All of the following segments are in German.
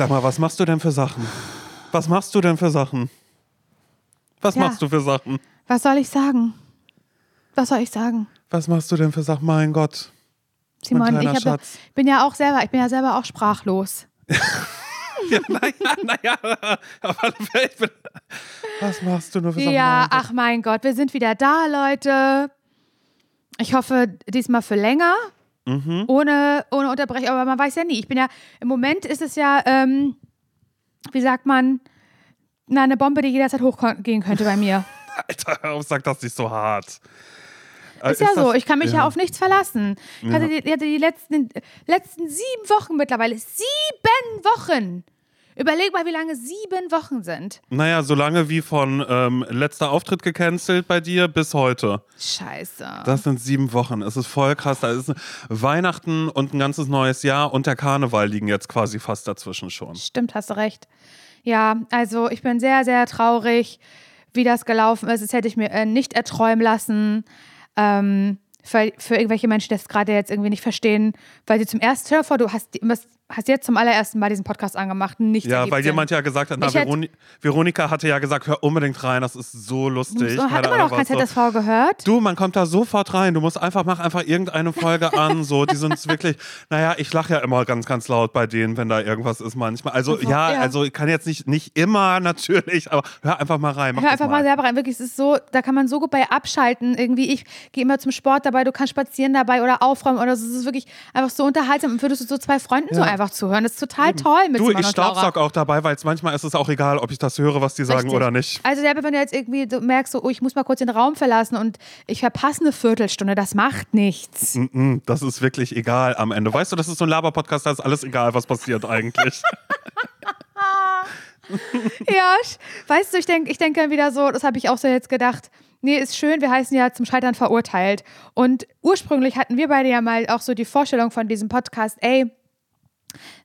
Sag mal, was machst du denn für Sachen? Was machst du denn für Sachen? Was Ja. machst du für Sachen? Was soll ich sagen? Was soll ich sagen? Was machst du denn für Sachen? Mein Gott. Simon, ich kleiner hab ja, bin ja auch selber, ich bin ja selber auch sprachlos. Ja, naja, naja. Aber ich bin, was machst du nur für Sachen? Ja, Mein ach mein Gott, wir sind wieder da, Leute. Ich hoffe, diesmal für länger. Mhm. Ohne, ohne Unterbrechung, aber man weiß ja nie. Ich bin ja, im Moment ist es ja, ähm, wie sagt man, na, eine Bombe, die jederzeit hochgehen könnte bei mir. Alter, hör auf, sag das nicht so hart. Äh, Ist ja so, ich kann mich ja, auf nichts verlassen. Ich Ja. hatte die, hatte die letzten, letzten sieben Wochen mittlerweile, sieben Wochen. Überleg mal, wie lange sieben Wochen sind. Naja, so lange wie von ähm, letzter Auftritt gecancelt bei dir bis heute. Scheiße. Das sind sieben Wochen. Es ist voll krass. Da ist Weihnachten und ein ganzes neues Jahr und der Karneval liegen jetzt quasi fast dazwischen schon. Stimmt, hast du recht. Ja, also ich bin sehr, sehr traurig, wie das gelaufen ist. Das hätte ich mir äh, nicht erträumen lassen. Ähm, für, für irgendwelche Menschen, die das gerade jetzt irgendwie nicht verstehen, weil sie zum ersten, dir vor, du hast, die- hast jetzt zum allerersten Mal diesen Podcast angemacht. Nichts Ja, weil Sinn. jemand ja gesagt hat, na, Ich hätte- Veroni Veronika hatte ja gesagt, hör unbedingt rein, das ist so lustig. Hat Keine immer noch kein was so. ZSV gehört. Du, man kommt da sofort rein. Du musst einfach, mach einfach irgendeine Folge an. So, die sind wirklich, naja, ich lache ja immer ganz, ganz laut bei denen, wenn da irgendwas ist manchmal. Also, Einfach, ja, ja. also ich kann jetzt nicht, nicht immer natürlich, aber hör einfach mal rein. Mach Hör einfach mal mal. selber rein. Wirklich, es ist so, da kann man so gut bei abschalten. Irgendwie, ich gehe immer zum Sport dabei, du kannst spazieren dabei oder aufräumen oder so. Es ist wirklich einfach so unterhaltsam. Und würdest du so zwei Freunden so Ja. Einfach zuhören. Das ist total toll mit Du, ich staubsaug auch dabei, weil es manchmal ist es auch egal, ob ich das höre, was die sagen Richtig. oder nicht. Also selber, wenn du jetzt irgendwie du merkst, so, oh, ich muss mal kurz den Raum verlassen und ich verpasse eine Viertelstunde, das macht nichts. Mm, Das ist wirklich egal am Ende. Weißt du, das ist so ein Laber-Podcast, da ist alles egal, was passiert eigentlich. ja, weißt du, ich denke ich denk dann wieder so, das habe ich auch so jetzt gedacht. Nee, ist schön, wir heißen ja zum Scheitern verurteilt. Und ursprünglich hatten wir beide ja mal auch so die Vorstellung von diesem Podcast, ey,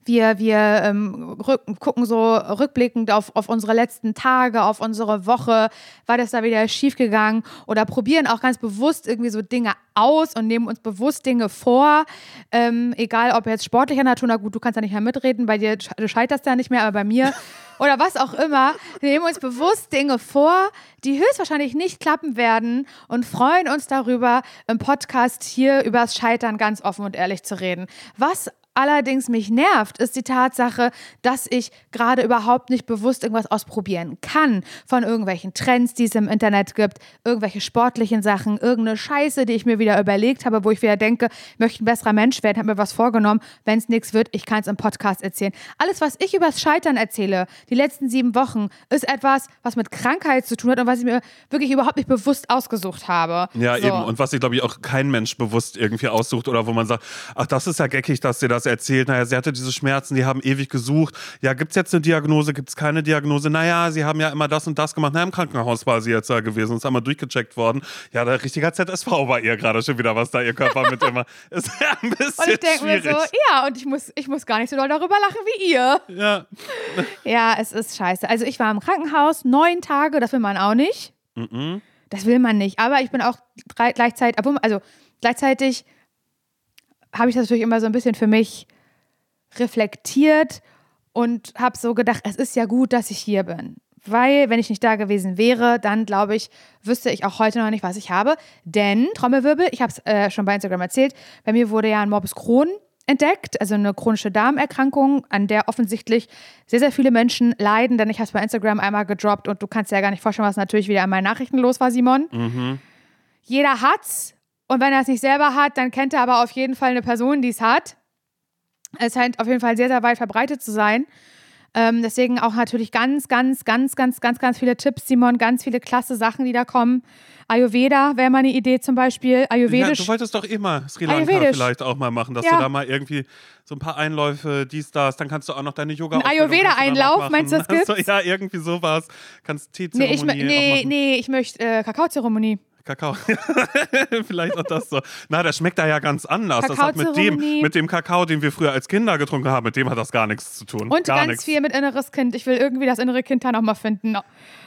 wir, wir ähm, rück, gucken so rückblickend auf, auf unsere letzten Tage, auf unsere Woche, war das da wieder schiefgegangen oder probieren auch ganz bewusst irgendwie so Dinge aus und nehmen uns bewusst Dinge vor. Ähm, egal ob jetzt sportlicher Natur, na gut, du kannst da nicht mehr mitreden, bei dir du scheiterst ja nicht mehr, aber bei mir oder was auch immer. Wir nehmen uns bewusst Dinge vor, die höchstwahrscheinlich nicht klappen werden und freuen uns darüber, im Podcast hier übers Scheitern ganz offen und ehrlich zu reden. Was allerdings mich nervt, ist die Tatsache, dass ich gerade überhaupt nicht bewusst irgendwas ausprobieren kann von irgendwelchen Trends, die es im Internet gibt, irgendwelche sportlichen Sachen, irgendeine Scheiße, die ich mir wieder überlegt habe, wo ich wieder denke, ich möchte ein besserer Mensch werden, habe mir was vorgenommen, wenn es nichts wird, ich kann es im Podcast erzählen. Alles, was ich übers Scheitern erzähle, die letzten sieben Wochen, ist etwas, was mit Krankheit zu tun hat und was ich mir wirklich überhaupt nicht bewusst ausgesucht habe. Ja, So. eben. Und was sich, glaube ich, auch kein Mensch bewusst irgendwie aussucht oder wo man sagt, ach, das ist ja geckig, dass sie das erzählt. Naja, sie hatte diese Schmerzen, die haben ewig gesucht. Ja, gibt es jetzt eine Diagnose, gibt es keine Diagnose? Naja, sie haben ja immer das und das gemacht. Na, im Krankenhaus war sie jetzt da gewesen, ist einmal durchgecheckt worden. Ja, der richtiger ZSV bei ihr gerade schon wieder, was da ihr Körper mit immer. Ist ja ein bisschen Und ich denke mir so, ja, und ich muss, ich muss gar nicht so doll darüber lachen wie ihr. ja. Ja, es ist scheiße. Also ich war im Krankenhaus neun Tage, das will man auch nicht. Das will man nicht. Aber ich bin auch drei, gleichzeitig, also gleichzeitig habe ich das natürlich immer so ein bisschen für mich reflektiert und habe so gedacht, es ist ja gut, dass ich hier bin. Weil, wenn ich nicht da gewesen wäre, dann glaube ich, wüsste ich auch heute noch nicht, was ich habe. Denn, Trommelwirbel, ich habe es äh, schon bei Instagram erzählt, bei mir wurde ja ein Morbus Crohn entdeckt, also eine chronische Darmerkrankung, an der offensichtlich sehr, sehr viele Menschen leiden, denn ich habe es bei Instagram einmal gedroppt und du kannst dir ja gar nicht vorstellen, was natürlich wieder an meinen Nachrichten los war, Simon. Jeder hat's und wenn er es nicht selber hat, dann kennt er aber auf jeden Fall eine Person, die es hat. Es scheint auf jeden Fall sehr, sehr weit verbreitet zu sein. Ähm, deswegen auch natürlich ganz, ganz, ganz, ganz, ganz, ganz viele Tipps, Simon, ganz viele klasse Sachen, die da kommen. Ayurveda wäre mal eine Idee zum Beispiel. Ja, Ayurvedisch. du wolltest doch immer Sri Lanka Ayurvedisch. vielleicht auch mal machen, dass Ja. du da mal irgendwie so ein paar Einläufe, dies, das, dann kannst du auch noch deine yoga Ein Ayurveda-Einlauf, meinst du, das gibt's? So, ja, irgendwie sowas. Kannst nee, Teezeremonie ich, mö- auch nee, nee, ich möchte äh, Kakaozeremonie. Kakao. Vielleicht auch das so. Na, der schmeckt da ja ganz anders. Das hat mit dem, mit dem Kakao, den wir früher als Kinder getrunken haben, mit dem hat das gar nichts zu tun. Und gar ganz nichts. viel mit inneres Kind. Ich will irgendwie das innere Kind da nochmal finden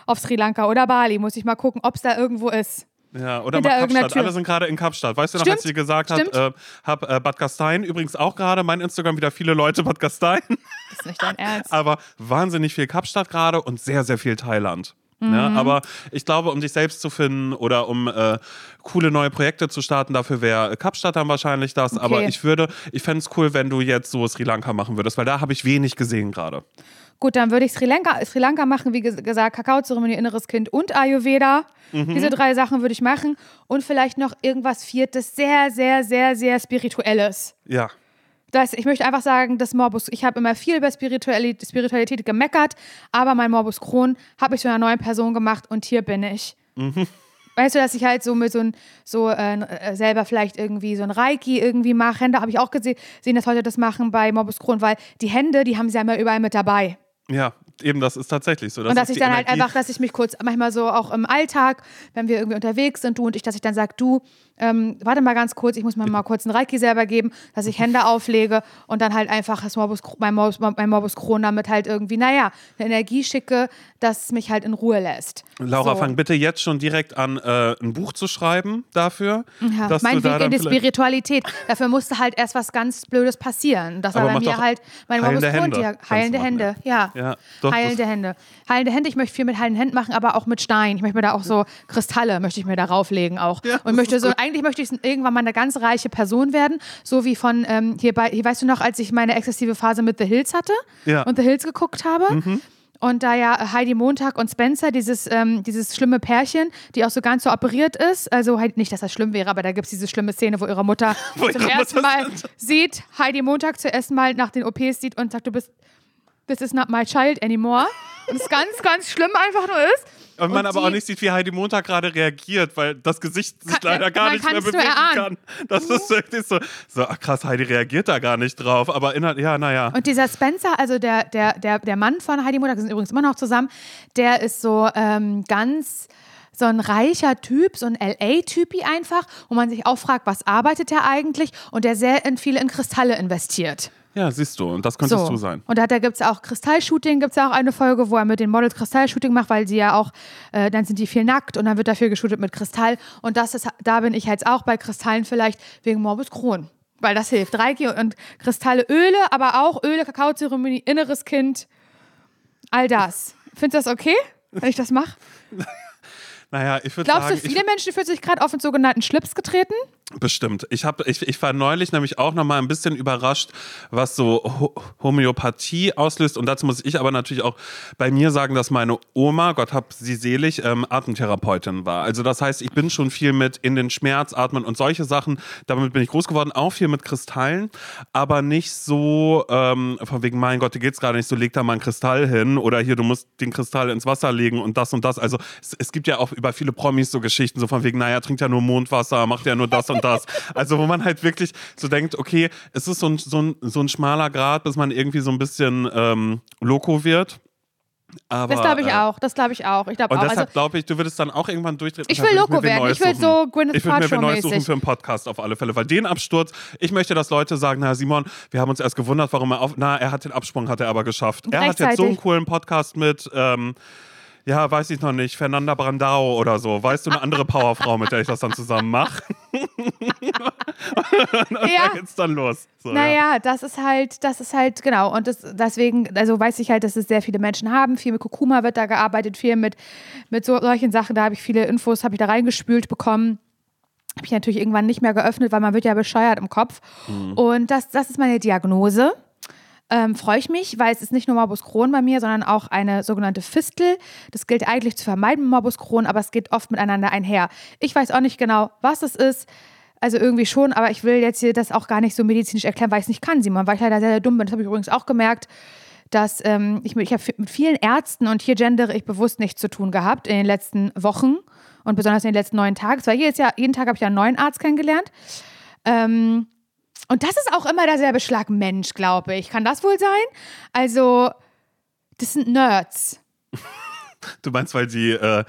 auf Sri Lanka oder Bali. Muss ich mal gucken, ob es da irgendwo ist. Ja, oder mal Kapstadt. Alle sind gerade in Kapstadt. Weißt du noch, Stimmt, als sie gesagt hat, äh, hab äh, Bad Gastein übrigens auch gerade, mein Instagram wieder viele Leute Bad Gastein, Das ist nicht dein Ernst. aber wahnsinnig viel Kapstadt gerade und sehr, sehr viel Thailand. Mhm. Ja, aber ich glaube, um dich selbst zu finden oder um äh, coole neue Projekte zu starten, dafür wäre Kapstadt dann wahrscheinlich das. Okay. Aber ich würde, ich fände es cool, wenn du jetzt so Sri Lanka machen würdest, weil da habe ich wenig gesehen gerade. Gut, dann würde ich Sri Lanka, Sri Lanka machen, wie ges- gesagt, Kakaozeremonie, inneres Kind und Ayurveda. Mhm. Diese drei Sachen würde ich machen. Und vielleicht noch irgendwas Viertes, sehr, sehr, sehr, sehr Spirituelles. Ja. Das, ich möchte einfach sagen, das Morbus, ich habe immer viel über Spiritualität, Spiritualität gemeckert, aber mein Morbus Crohn habe ich zu einer neuen Person gemacht und hier bin ich. Weißt du, dass ich halt so mit so ein, so äh, selber vielleicht irgendwie so ein Reiki irgendwie mache. Hände habe ich auch gesehen, sehen, dass Leute das machen bei Morbus Crohn, weil die Hände, die haben sie ja immer überall mit dabei. Ja, eben, das ist tatsächlich so. Das und dass ich dann halt Energie. einfach, dass ich mich kurz, manchmal so auch im Alltag, wenn wir irgendwie unterwegs sind, du und ich, dass ich dann sage, du, ähm, warte mal ganz kurz, ich muss mir mal kurz einen Reiki selber geben, dass ich Hände auflege und dann halt einfach das Morbus, mein, Morbus, mein Morbus Crohn damit halt irgendwie, naja, eine Energie schicke, dass es mich halt in Ruhe lässt. Laura, so. fang bitte jetzt schon direkt an, äh, ein Buch zu schreiben dafür. Ja, dass mein du da Weg in dann die Spiritualität. Dafür musste halt erst was ganz Blödes passieren. Das war Aber bei mir halt mein Morbus Crohn. Hände. Heilende machen, Hände, ja. Ja, doch, heilende Hände. Heilende Hände. Ich möchte viel mit heilenden Händen machen, aber auch mit Stein. Ich möchte mir da auch so Kristalle möchte ich mir da rauflegen auch. Ja, Und möchte so, gut. Eigentlich möchte ich irgendwann mal eine ganz reiche Person werden. So wie von, ähm, hier bei, hier weißt du noch, als ich meine exzessive Phase mit The Hills hatte Ja. und The Hills geguckt habe. Und da ja Heidi Montag und Spencer, dieses, ähm, dieses schlimme Pärchen, die auch so ganz so operiert ist, also halt nicht, dass das schlimm wäre, aber da gibt es diese schlimme Szene, wo ihre Mutter Wo zum ersten Mal sieht, Heidi Montag zuerst mal nach den OPs sieht und sagt, du bist, this is not my child anymore. Und es ganz, ganz schlimm einfach nur ist. Und man Und aber auch nicht sieht, wie Heidi Montag gerade reagiert, weil das Gesicht sich Kann- leider gar nicht mehr bewegen kann. Das ist wirklich so, so, ach krass, Heidi reagiert da gar nicht drauf. Aber inhalt, ja, naja. Und dieser Spencer, also der, der, der, der Mann von Heidi Montag, sind übrigens immer noch zusammen, der ist so ähm, ganz so ein reicher Typ, so ein LA-Typi einfach, wo man sich auch fragt, was arbeitet er eigentlich? Und der sehr in viele in Kristalle investiert. Ja, siehst du, und das könntest So. du sein. Und da, da gibt es auch Kristallshooting, gibt es auch eine Folge, wo er mit den Models Kristallshooting macht, weil sie ja auch, äh, dann sind die viel nackt und dann wird dafür geshootet mit Kristall. Und das ist, da bin ich jetzt auch bei Kristallen vielleicht wegen Morbus Crohn. Weil das hilft. Reiki und Kristalle, Öle, aber auch Öle, Kakaozeremonie, inneres Kind, all das. Findest du das okay, wenn ich das mache? Naja, ich würde Glaubst sagen, du, viele Menschen fühlen sich gerade auf den sogenannten Schlips getreten? bestimmt. Ich, hab, ich, ich war neulich nämlich auch noch mal ein bisschen überrascht, was so Ho Homöopathie auslöst. Und dazu muss ich aber natürlich auch bei mir sagen, dass meine Oma, Gott hab sie selig, ähm, Atemtherapeutin war. Also das heißt, ich bin schon viel mit in den Schmerz atmen und solche Sachen. Damit bin ich groß geworden, auch viel mit Kristallen, aber nicht so ähm, von wegen, mein Gott, dir geht's gerade nicht so, leg da mal einen Kristall hin oder hier, du musst den Kristall ins Wasser legen und das und das. Also es, es gibt ja auch über viele Promis so Geschichten, so von wegen, naja, trinkt ja nur Mondwasser, macht ja nur das und das. Also wo man halt wirklich so denkt, okay, es ist so ein, so ein, so ein schmaler Grad, bis man irgendwie so ein bisschen ähm, loco wird. Aber, Das glaube ich äh, auch. Das glaube ich auch. Ich glaube Und auch. deshalb Also, glaube ich, du würdest dann auch irgendwann durchdrehen. Ich will Loco werden. Ich will so Gwyneth Ich würde mir wen Neues suchen für einen Podcast auf alle Fälle, weil den Absturz, ich möchte, dass Leute sagen, na Simon, wir haben uns erst gewundert, warum er auf, na, er hat den Absprung, hat er aber geschafft. Er hat jetzt so einen coolen Podcast mit, ähm, ja, weiß ich noch nicht, Fernanda Brandao oder so. Weißt du, eine andere Powerfrau, mit der ich das dann zusammen mache? und Ja. geht's dann los. So, ja. Naja, das ist halt, das ist halt, genau. Und das, deswegen, also weiß ich halt, dass es sehr viele Menschen haben. Viel mit Kurkuma wird da gearbeitet, viel mit, mit so, solchen Sachen. Da habe ich viele Infos, habe ich da reingespült bekommen. Habe ich natürlich irgendwann nicht mehr geöffnet, weil man wird ja bescheuert im Kopf. Und das, das ist meine Diagnose. Ähm, freue ich mich, weil es ist nicht nur Morbus Crohn bei mir, sondern auch eine sogenannte Fistel. Das gilt eigentlich zu vermeiden Morbus Crohn, aber es geht oft miteinander einher. Ich weiß auch nicht genau, was es ist. Also irgendwie schon, aber ich will jetzt hier das auch gar nicht so medizinisch erklären, weil ich es nicht kann, Simon, weil ich leider sehr, sehr dumm bin. Das habe ich übrigens auch gemerkt, dass ähm, ich, mit- ich mit vielen Ärzten und hier gendere ich bewusst nichts zu tun gehabt in den letzten Wochen und besonders in den letzten neun Tagen. Zwar jedes Jahr, jeden Tag habe ich ja einen neuen Arzt kennengelernt. Ähm, und das ist auch immer derselbe Schlag Mensch, glaube ich. Kann das wohl sein? Also, das sind Nerds. Du meinst, weil sie äh,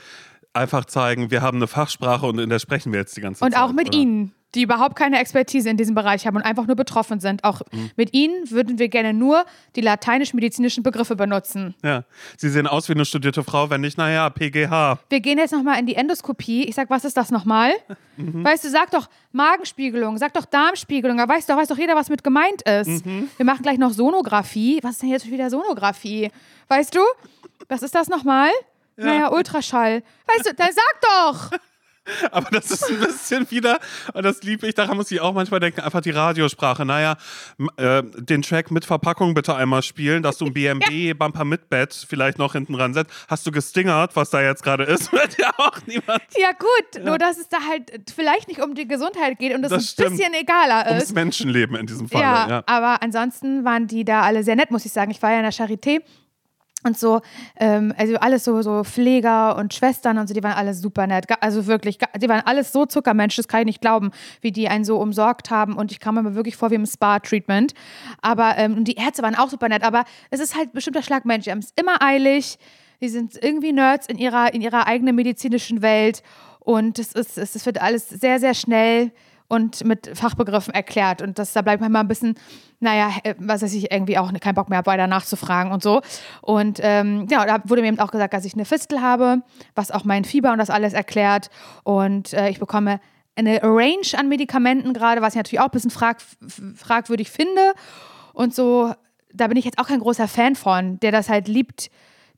einfach zeigen, wir haben eine Fachsprache und in der sprechen wir jetzt die ganze Und Zeit. auch mit oder? ihnen. Die überhaupt keine Expertise in diesem Bereich haben und einfach nur betroffen sind. Auch Mhm. mit ihnen würden wir gerne nur die lateinisch-medizinischen Begriffe benutzen. Ja. Sie sehen aus wie eine studierte Frau, wenn nicht, naja, PGH. Wir gehen jetzt nochmal in die Endoskopie. Ich sag, was ist das nochmal? Mhm. Weißt du, sag doch Magenspiegelung, sag doch Darmspiegelung. Da weiß doch, weiß doch jeder, was mit gemeint ist. Mhm. Wir machen gleich noch Sonographie. Was ist denn jetzt wieder Sonographie? Weißt du? Was ist das nochmal? Naja, Ultraschall. Weißt du, dann sag doch! Aber das ist ein bisschen wieder, und das liebe ich, daran muss ich auch manchmal denken, einfach die Radiosprache. Naja, äh, den Track mit Verpackung bitte einmal spielen, dass du ein BMW-Bumper mit Bett vielleicht noch hinten dran setzt. Hast du gestingert, was da jetzt gerade ist? Wird ja auch niemand. Ja, gut, nur dass es da halt vielleicht nicht um die Gesundheit geht und es Das ein stimmt. bisschen egaler Ums ist. Menschenleben in diesem Fall. Ja, Ja. aber ansonsten waren die da alle sehr nett, muss ich sagen. Ich war ja in der Charité und so, ähm, also alles so, so Pfleger und Schwestern und so, die waren alle super nett. Also wirklich, die waren alles so Zuckermensch, das kann ich nicht glauben, wie die einen so umsorgt haben. Und ich kam mir wirklich vor wie im Spa-Treatment. Aber ähm, die Ärzte waren auch super nett. Aber es ist halt bestimmter Schlagmensch. Die haben es immer eilig. Die sind irgendwie Nerds in ihrer, in ihrer eigenen medizinischen Welt. Und es, ist, es wird alles sehr, sehr schnell und mit Fachbegriffen erklärt. Und das, da bleibt manchmal ein bisschen, naja, äh, was weiß ich, irgendwie auch keinen Bock mehr weiter nachzufragen und so. Und ähm, ja, da wurde mir eben auch gesagt, dass ich eine Fistel habe, was auch mein Fieber und das alles erklärt. Und äh, ich bekomme eine Range an Medikamenten gerade, was ich natürlich auch ein bisschen frag, fragwürdig finde. Und so, da bin ich jetzt auch kein großer Fan von, der das halt liebt,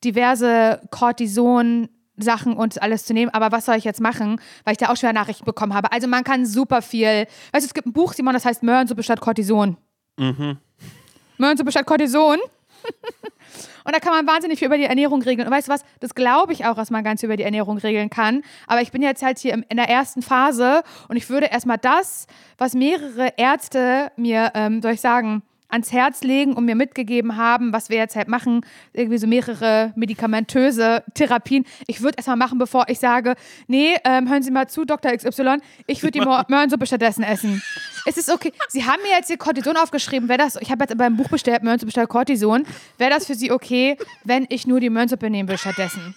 diverse Cortison. Sachen und alles zu nehmen, aber was soll ich jetzt machen, weil ich da auch schon wieder Nachrichten bekommen habe. Also man kann super viel. Weißt du, es gibt ein Buch, Simon, das heißt Möhrensuppe statt Cortison. Möhrensuppe statt Cortison. Und da kann man wahnsinnig viel über die Ernährung regeln. Und weißt du was? Das glaube ich auch, dass man ganz über die Ernährung regeln kann. Aber ich bin jetzt halt hier in der ersten Phase und ich würde erstmal das, was mehrere Ärzte mir, ähm, soll ich sagen, ans Herz legen und mir mitgegeben haben, was wir jetzt halt machen, irgendwie so mehrere medikamentöse Therapien. Ich würde erstmal machen, bevor ich sage, nee, ähm, hören Sie mal zu, Dr. XY, ich würde die Möhrensuppe stattdessen essen. Es ist okay. Sie haben mir jetzt hier Cortison aufgeschrieben. Wäre das, ich habe jetzt beim Buch bestellt, Möhrensuppe statt Cortison. Wäre das für Sie okay, wenn ich nur die Möhrensuppe nehmen will stattdessen?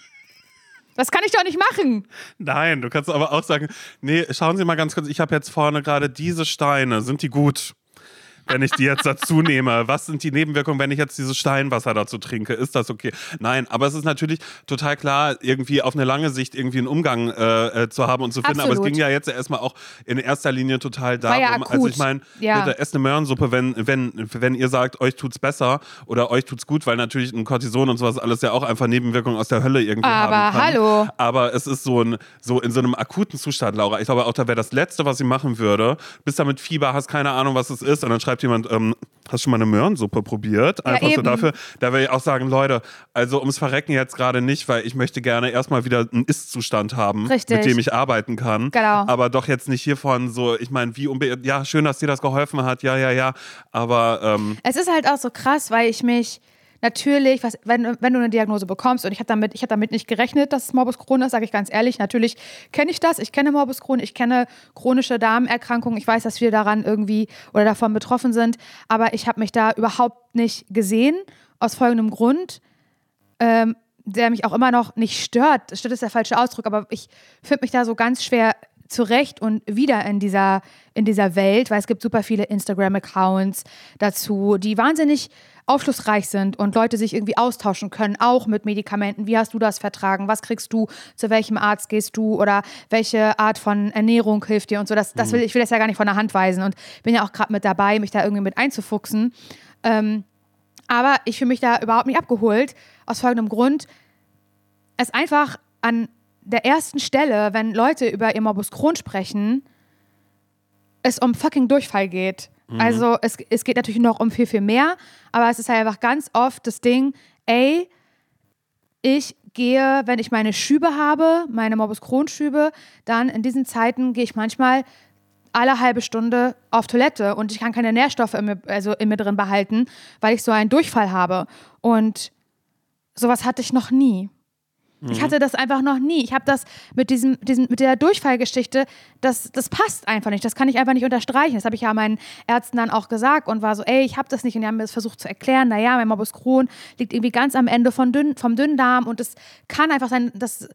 Das kann ich doch nicht machen. Nein, du kannst aber auch sagen, nee, schauen Sie mal ganz kurz, ich habe jetzt vorne gerade diese Steine, sind die gut? Wenn ich die jetzt dazu nehme, was sind die Nebenwirkungen, wenn ich jetzt dieses Steinwasser dazu trinke? Ist das okay? Nein, aber es ist natürlich total klar, irgendwie auf eine lange Sicht irgendwie einen Umgang äh, äh, zu haben und zu finden. Aber es Absolut. ging ja jetzt erstmal auch in erster Linie total darum. ja Also ich meine, Ja. bitte esst eine Möhrensuppe, wenn, wenn, wenn ihr sagt, euch tut's besser oder euch tut's gut, weil natürlich ein Cortison und sowas alles ja auch einfach Nebenwirkungen aus der Hölle irgendwie Aber haben kann. hallo. Aber es ist so, ein, so in so einem akuten Zustand, Laura. Ich glaube auch, da wäre das Letzte, was sie machen würde. Bist da mit Fieber, hast keine Ahnung, was es ist. Und dann schreibt jemand, ähm, hast schon mal eine Möhrensuppe probiert? Einfach so eben. dafür. Da will ich auch sagen, Leute, also ums Verrecken jetzt gerade nicht, weil ich möchte gerne erstmal wieder einen Ist-Zustand haben, Richtig. mit dem ich arbeiten kann. Genau. Aber doch jetzt nicht hiervon so, ich meine, wie unbe ja, schön, dass dir das geholfen hat, ja, ja, ja. Aber ähm, Es ist halt auch so krass, weil ich mich natürlich, was, wenn, wenn du eine Diagnose bekommst und ich habe damit, hab damit nicht gerechnet, dass es Morbus Crohn ist, sage ich ganz ehrlich. Natürlich kenne ich das. Ich kenne Morbus Crohn, ich kenne chronische Darmerkrankungen. Ich weiß, dass wir daran irgendwie oder davon betroffen sind. Aber ich habe mich da überhaupt nicht gesehen. Aus folgendem Grund. Ähm, der mich auch immer noch nicht stört. Stört ist der falsche Ausdruck, aber ich finde mich da so ganz schwer zurecht und wieder in dieser, in dieser Welt, weil es gibt super viele Instagram-Accounts dazu, die wahnsinnig aufschlussreich sind und Leute sich irgendwie austauschen können, auch mit Medikamenten. Wie hast du das vertragen? Was kriegst du? Zu welchem Arzt gehst du? Oder welche Art von Ernährung hilft dir? Und so, das, das will, ich will das ja gar nicht von der Hand weisen und bin ja auch gerade mit dabei, mich da irgendwie mit einzufuchsen. Ähm, aber ich fühle mich da überhaupt nicht abgeholt, aus folgendem Grund. Es einfach an der ersten Stelle, wenn Leute über ihr Morbus Crohn sprechen, es um fucking Durchfall geht. Also es, es geht natürlich noch um viel, viel mehr, aber es ist halt einfach ganz oft das Ding, ey, ich gehe, wenn ich meine Schübe habe, meine Morbus Crohn-Schübe, dann in diesen Zeiten gehe ich manchmal alle halbe Stunde auf Toilette und ich kann keine Nährstoffe in mir, also in mir drin behalten, weil ich so einen Durchfall habe. Und sowas hatte ich noch nie. Ich hatte das einfach noch nie. Ich habe das mit diesem, diesem, mit der Durchfallgeschichte, das, das passt einfach nicht. Das kann ich einfach nicht unterstreichen. Das habe ich ja meinen Ärzten dann auch gesagt und war so, ey, ich habe das nicht. Und die haben mir das versucht zu erklären. Naja, mein Morbus Crohn liegt irgendwie ganz am Ende von dünn, vom Dünndarm und es kann einfach sein, dass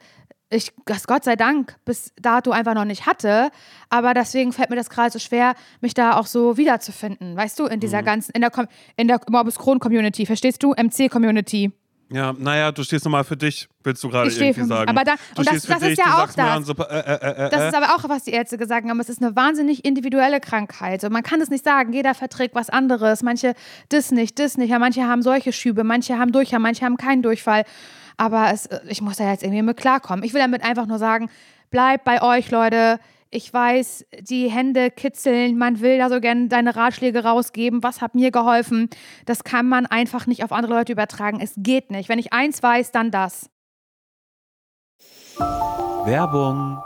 ich das Gott sei Dank bis dato einfach noch nicht hatte. Aber deswegen fällt mir das gerade so schwer, mich da auch so wiederzufinden. Weißt du, in Mhm. dieser ganzen, in der, in der Morbus Crohn-Community, verstehst du? MC-Community. Ja, naja, du stehst nochmal für dich, willst du gerade irgendwie sagen. Aber da- du und das- das ist dich, ja du auch das. so, äh, äh, äh, Das äh. ist aber auch, was die Ärzte gesagt haben. Es ist eine wahnsinnig individuelle Krankheit. Und man kann es nicht sagen. Jeder verträgt was anderes. Manche das nicht, das nicht. Ja, manche haben solche Schübe, manche haben Durchfall, manche haben keinen Durchfall. Aber es, ich muss da jetzt irgendwie mit klarkommen. Ich will damit einfach nur sagen, bleibt bei euch, Leute. Ich weiß, die Hände kitzeln, man will da so gerne seine Ratschläge rausgeben. Was hat mir geholfen? Das kann man einfach nicht auf andere Leute übertragen. Es geht nicht. Wenn ich eins weiß, dann das. Werbung.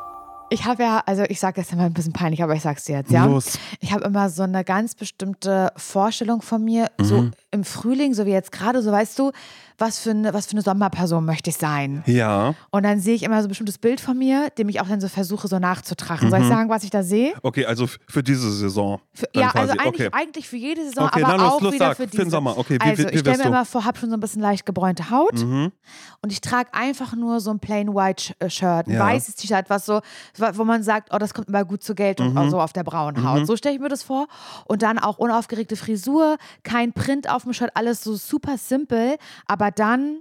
Ich habe ja, also ich sage das immer ein bisschen peinlich, aber ich sag's dir jetzt, ja. Los. Ich habe immer so eine ganz bestimmte Vorstellung von mir, so im Frühling, so wie jetzt gerade, so weißt du, was für eine, was für eine Sommerperson möchte ich sein. Ja. Und dann sehe ich immer so ein bestimmtes Bild von mir, dem ich auch dann so versuche, so nachzutragen. Soll ich sagen, was ich da sehe? Okay, also für diese Saison. Für, ja, quasi. also eigentlich, okay. eigentlich für jede Saison, Okay, aber na los, auch los, wieder sag, für für diese. den Sommer. Okay, wie- also wie- wie ich stelle mir immer vor, habe schon so ein bisschen leicht gebräunte Haut Mhm. und ich trage einfach nur so ein plain white äh, Shirt, ein Ja. weißes T-Shirt, was so, wo man sagt, oh, das kommt immer gut zur Geltung, Mhm. auch so auf der braunen Haut. So stelle ich mir das vor. Und dann auch unaufgeregte Frisur, kein Print auf dem Shirt, alles so super simpel, aber dann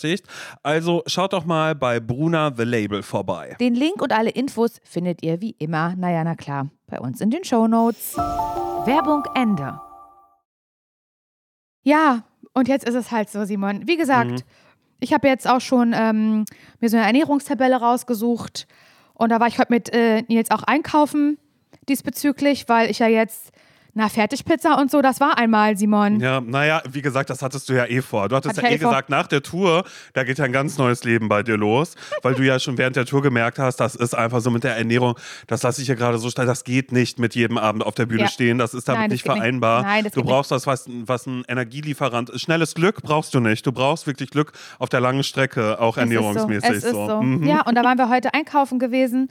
Also schaut doch mal bei Bruna The Label vorbei. Den Link und alle Infos findet ihr wie immer, naja, na klar, bei uns in den Shownotes. Werbung Ende. Ja, und jetzt ist es halt so, Simon. Wie gesagt, ich habe jetzt auch schon ähm, mir so eine Ernährungstabelle rausgesucht und da war ich heute mit äh, Nils auch einkaufen diesbezüglich, weil ich ja jetzt, na, Fertigpizza und so, das war einmal, Simon. Ja, naja, wie gesagt, das hattest du ja eh vor. Du hattest Hatte ja ich eh eh vor. gesagt, nach der Tour, da geht ja ein ganz neues Leben bei dir los, weil du ja schon während der Tour gemerkt hast, das ist einfach so mit der Ernährung, das lasse ich ja gerade so stehen, das geht nicht mit jedem Abend auf der Bühne Ja. stehen, das ist damit Nein, das nicht geht nicht. vereinbar. Nein, das du brauchst was, was, was ein Energielieferant ist. Schnelles Glück brauchst du nicht. Du brauchst wirklich Glück auf der langen Strecke, auch Es ist so. ernährungsmäßig Es ist so. Mhm. Ja, und da waren wir heute einkaufen gewesen.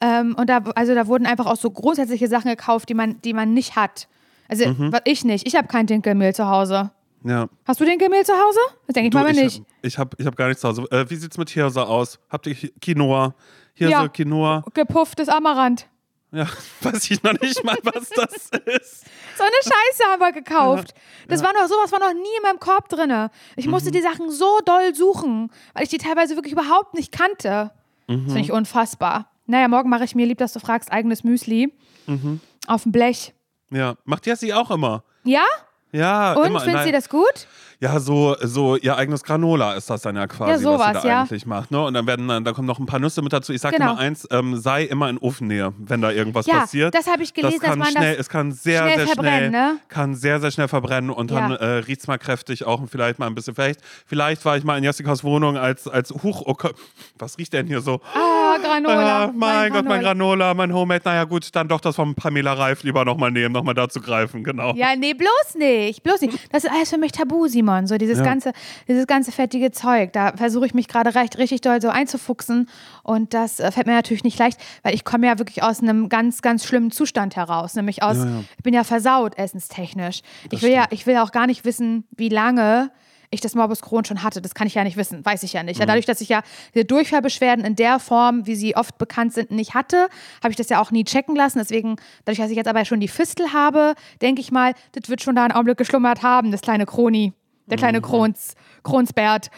Ähm, und da, also da wurden einfach auch so grundsätzliche Sachen gekauft, die man, die man nicht hat. Also Mhm. ich nicht. Ich habe kein Dinkelmehl zu Hause. ja. Hast du Dinkelmehl zu Hause? Das denke ich Du, mal ich, nicht. Ich habe ich hab gar nichts zu Hause. Äh, wie sieht's mit Hirse aus? Habt ihr Quinoa? Hirse, Ja. Quinoa? Gepufftes Amaranth. Ja, weiß ich noch nicht mal, was das ist. So eine Scheiße haben wir gekauft. Das war noch sowas war noch nie in meinem Korb drin. Ich Mhm. musste die Sachen so doll suchen, weil ich die teilweise wirklich überhaupt nicht kannte. Das Mhm. finde ich unfassbar. Naja, morgen mache ich mir lieb, dass du fragst, eigenes Müsli Mhm. auf dem Blech. Ja, macht Jessie auch immer. Ja? Ja, Und immer. findest Nein. du das gut? Ja, so, so ihr eigenes Granola ist das dann ja quasi, Ja, sowas, was sie da ja. eigentlich macht. Ne? Und dann werden dann, da kommen noch ein paar Nüsse mit dazu. Ich sage Genau. immer eins, ähm, sei immer in Ofennähe, wenn da irgendwas Ja, passiert. das habe ich gelesen, das kann dass man schnell, das es kann sehr, schnell sehr schnell, ne? kann sehr, sehr schnell verbrennen und dann äh, riecht es mal kräftig auch und vielleicht mal ein bisschen vielleicht. Vielleicht war ich mal in Jessicas Wohnung als, als Huch, oh Gott, was riecht denn hier so? Ah, Granola. Ja, mein, Gott, mein Granola, mein Homemade. Naja, gut, dann doch das von Pamela Reif lieber nochmal nehmen, nochmal dazu greifen, genau. Ja, nee, bloß nicht. Bloß nicht. Das ist alles für mich tabu, Simon. So dieses Ja. ganze, dieses ganze fettige Zeug. Da versuche ich mich gerade recht, richtig doll so einzufuchsen. Und das äh, fällt mir natürlich nicht leicht, weil ich komme ja wirklich aus einem ganz, ganz schlimmen Zustand heraus. Nämlich aus, Ja, ja. ich bin ja versaut essenstechnisch. ich will ja, ich will auch gar nicht wissen, wie lange ich das Morbus Crohn schon hatte. Das kann ich ja nicht wissen, weiß ich ja nicht. Mhm. Dadurch, dass ich ja diese Durchfallbeschwerden in der Form, wie sie oft bekannt sind, nicht hatte, habe ich das ja auch nie checken lassen. Deswegen, dadurch, dass ich jetzt aber schon die Fistel habe, denke ich mal, das wird schon da einen Augenblick geschlummert haben, das kleine Kroni, der kleine Mhm. Krons, Kronsbert.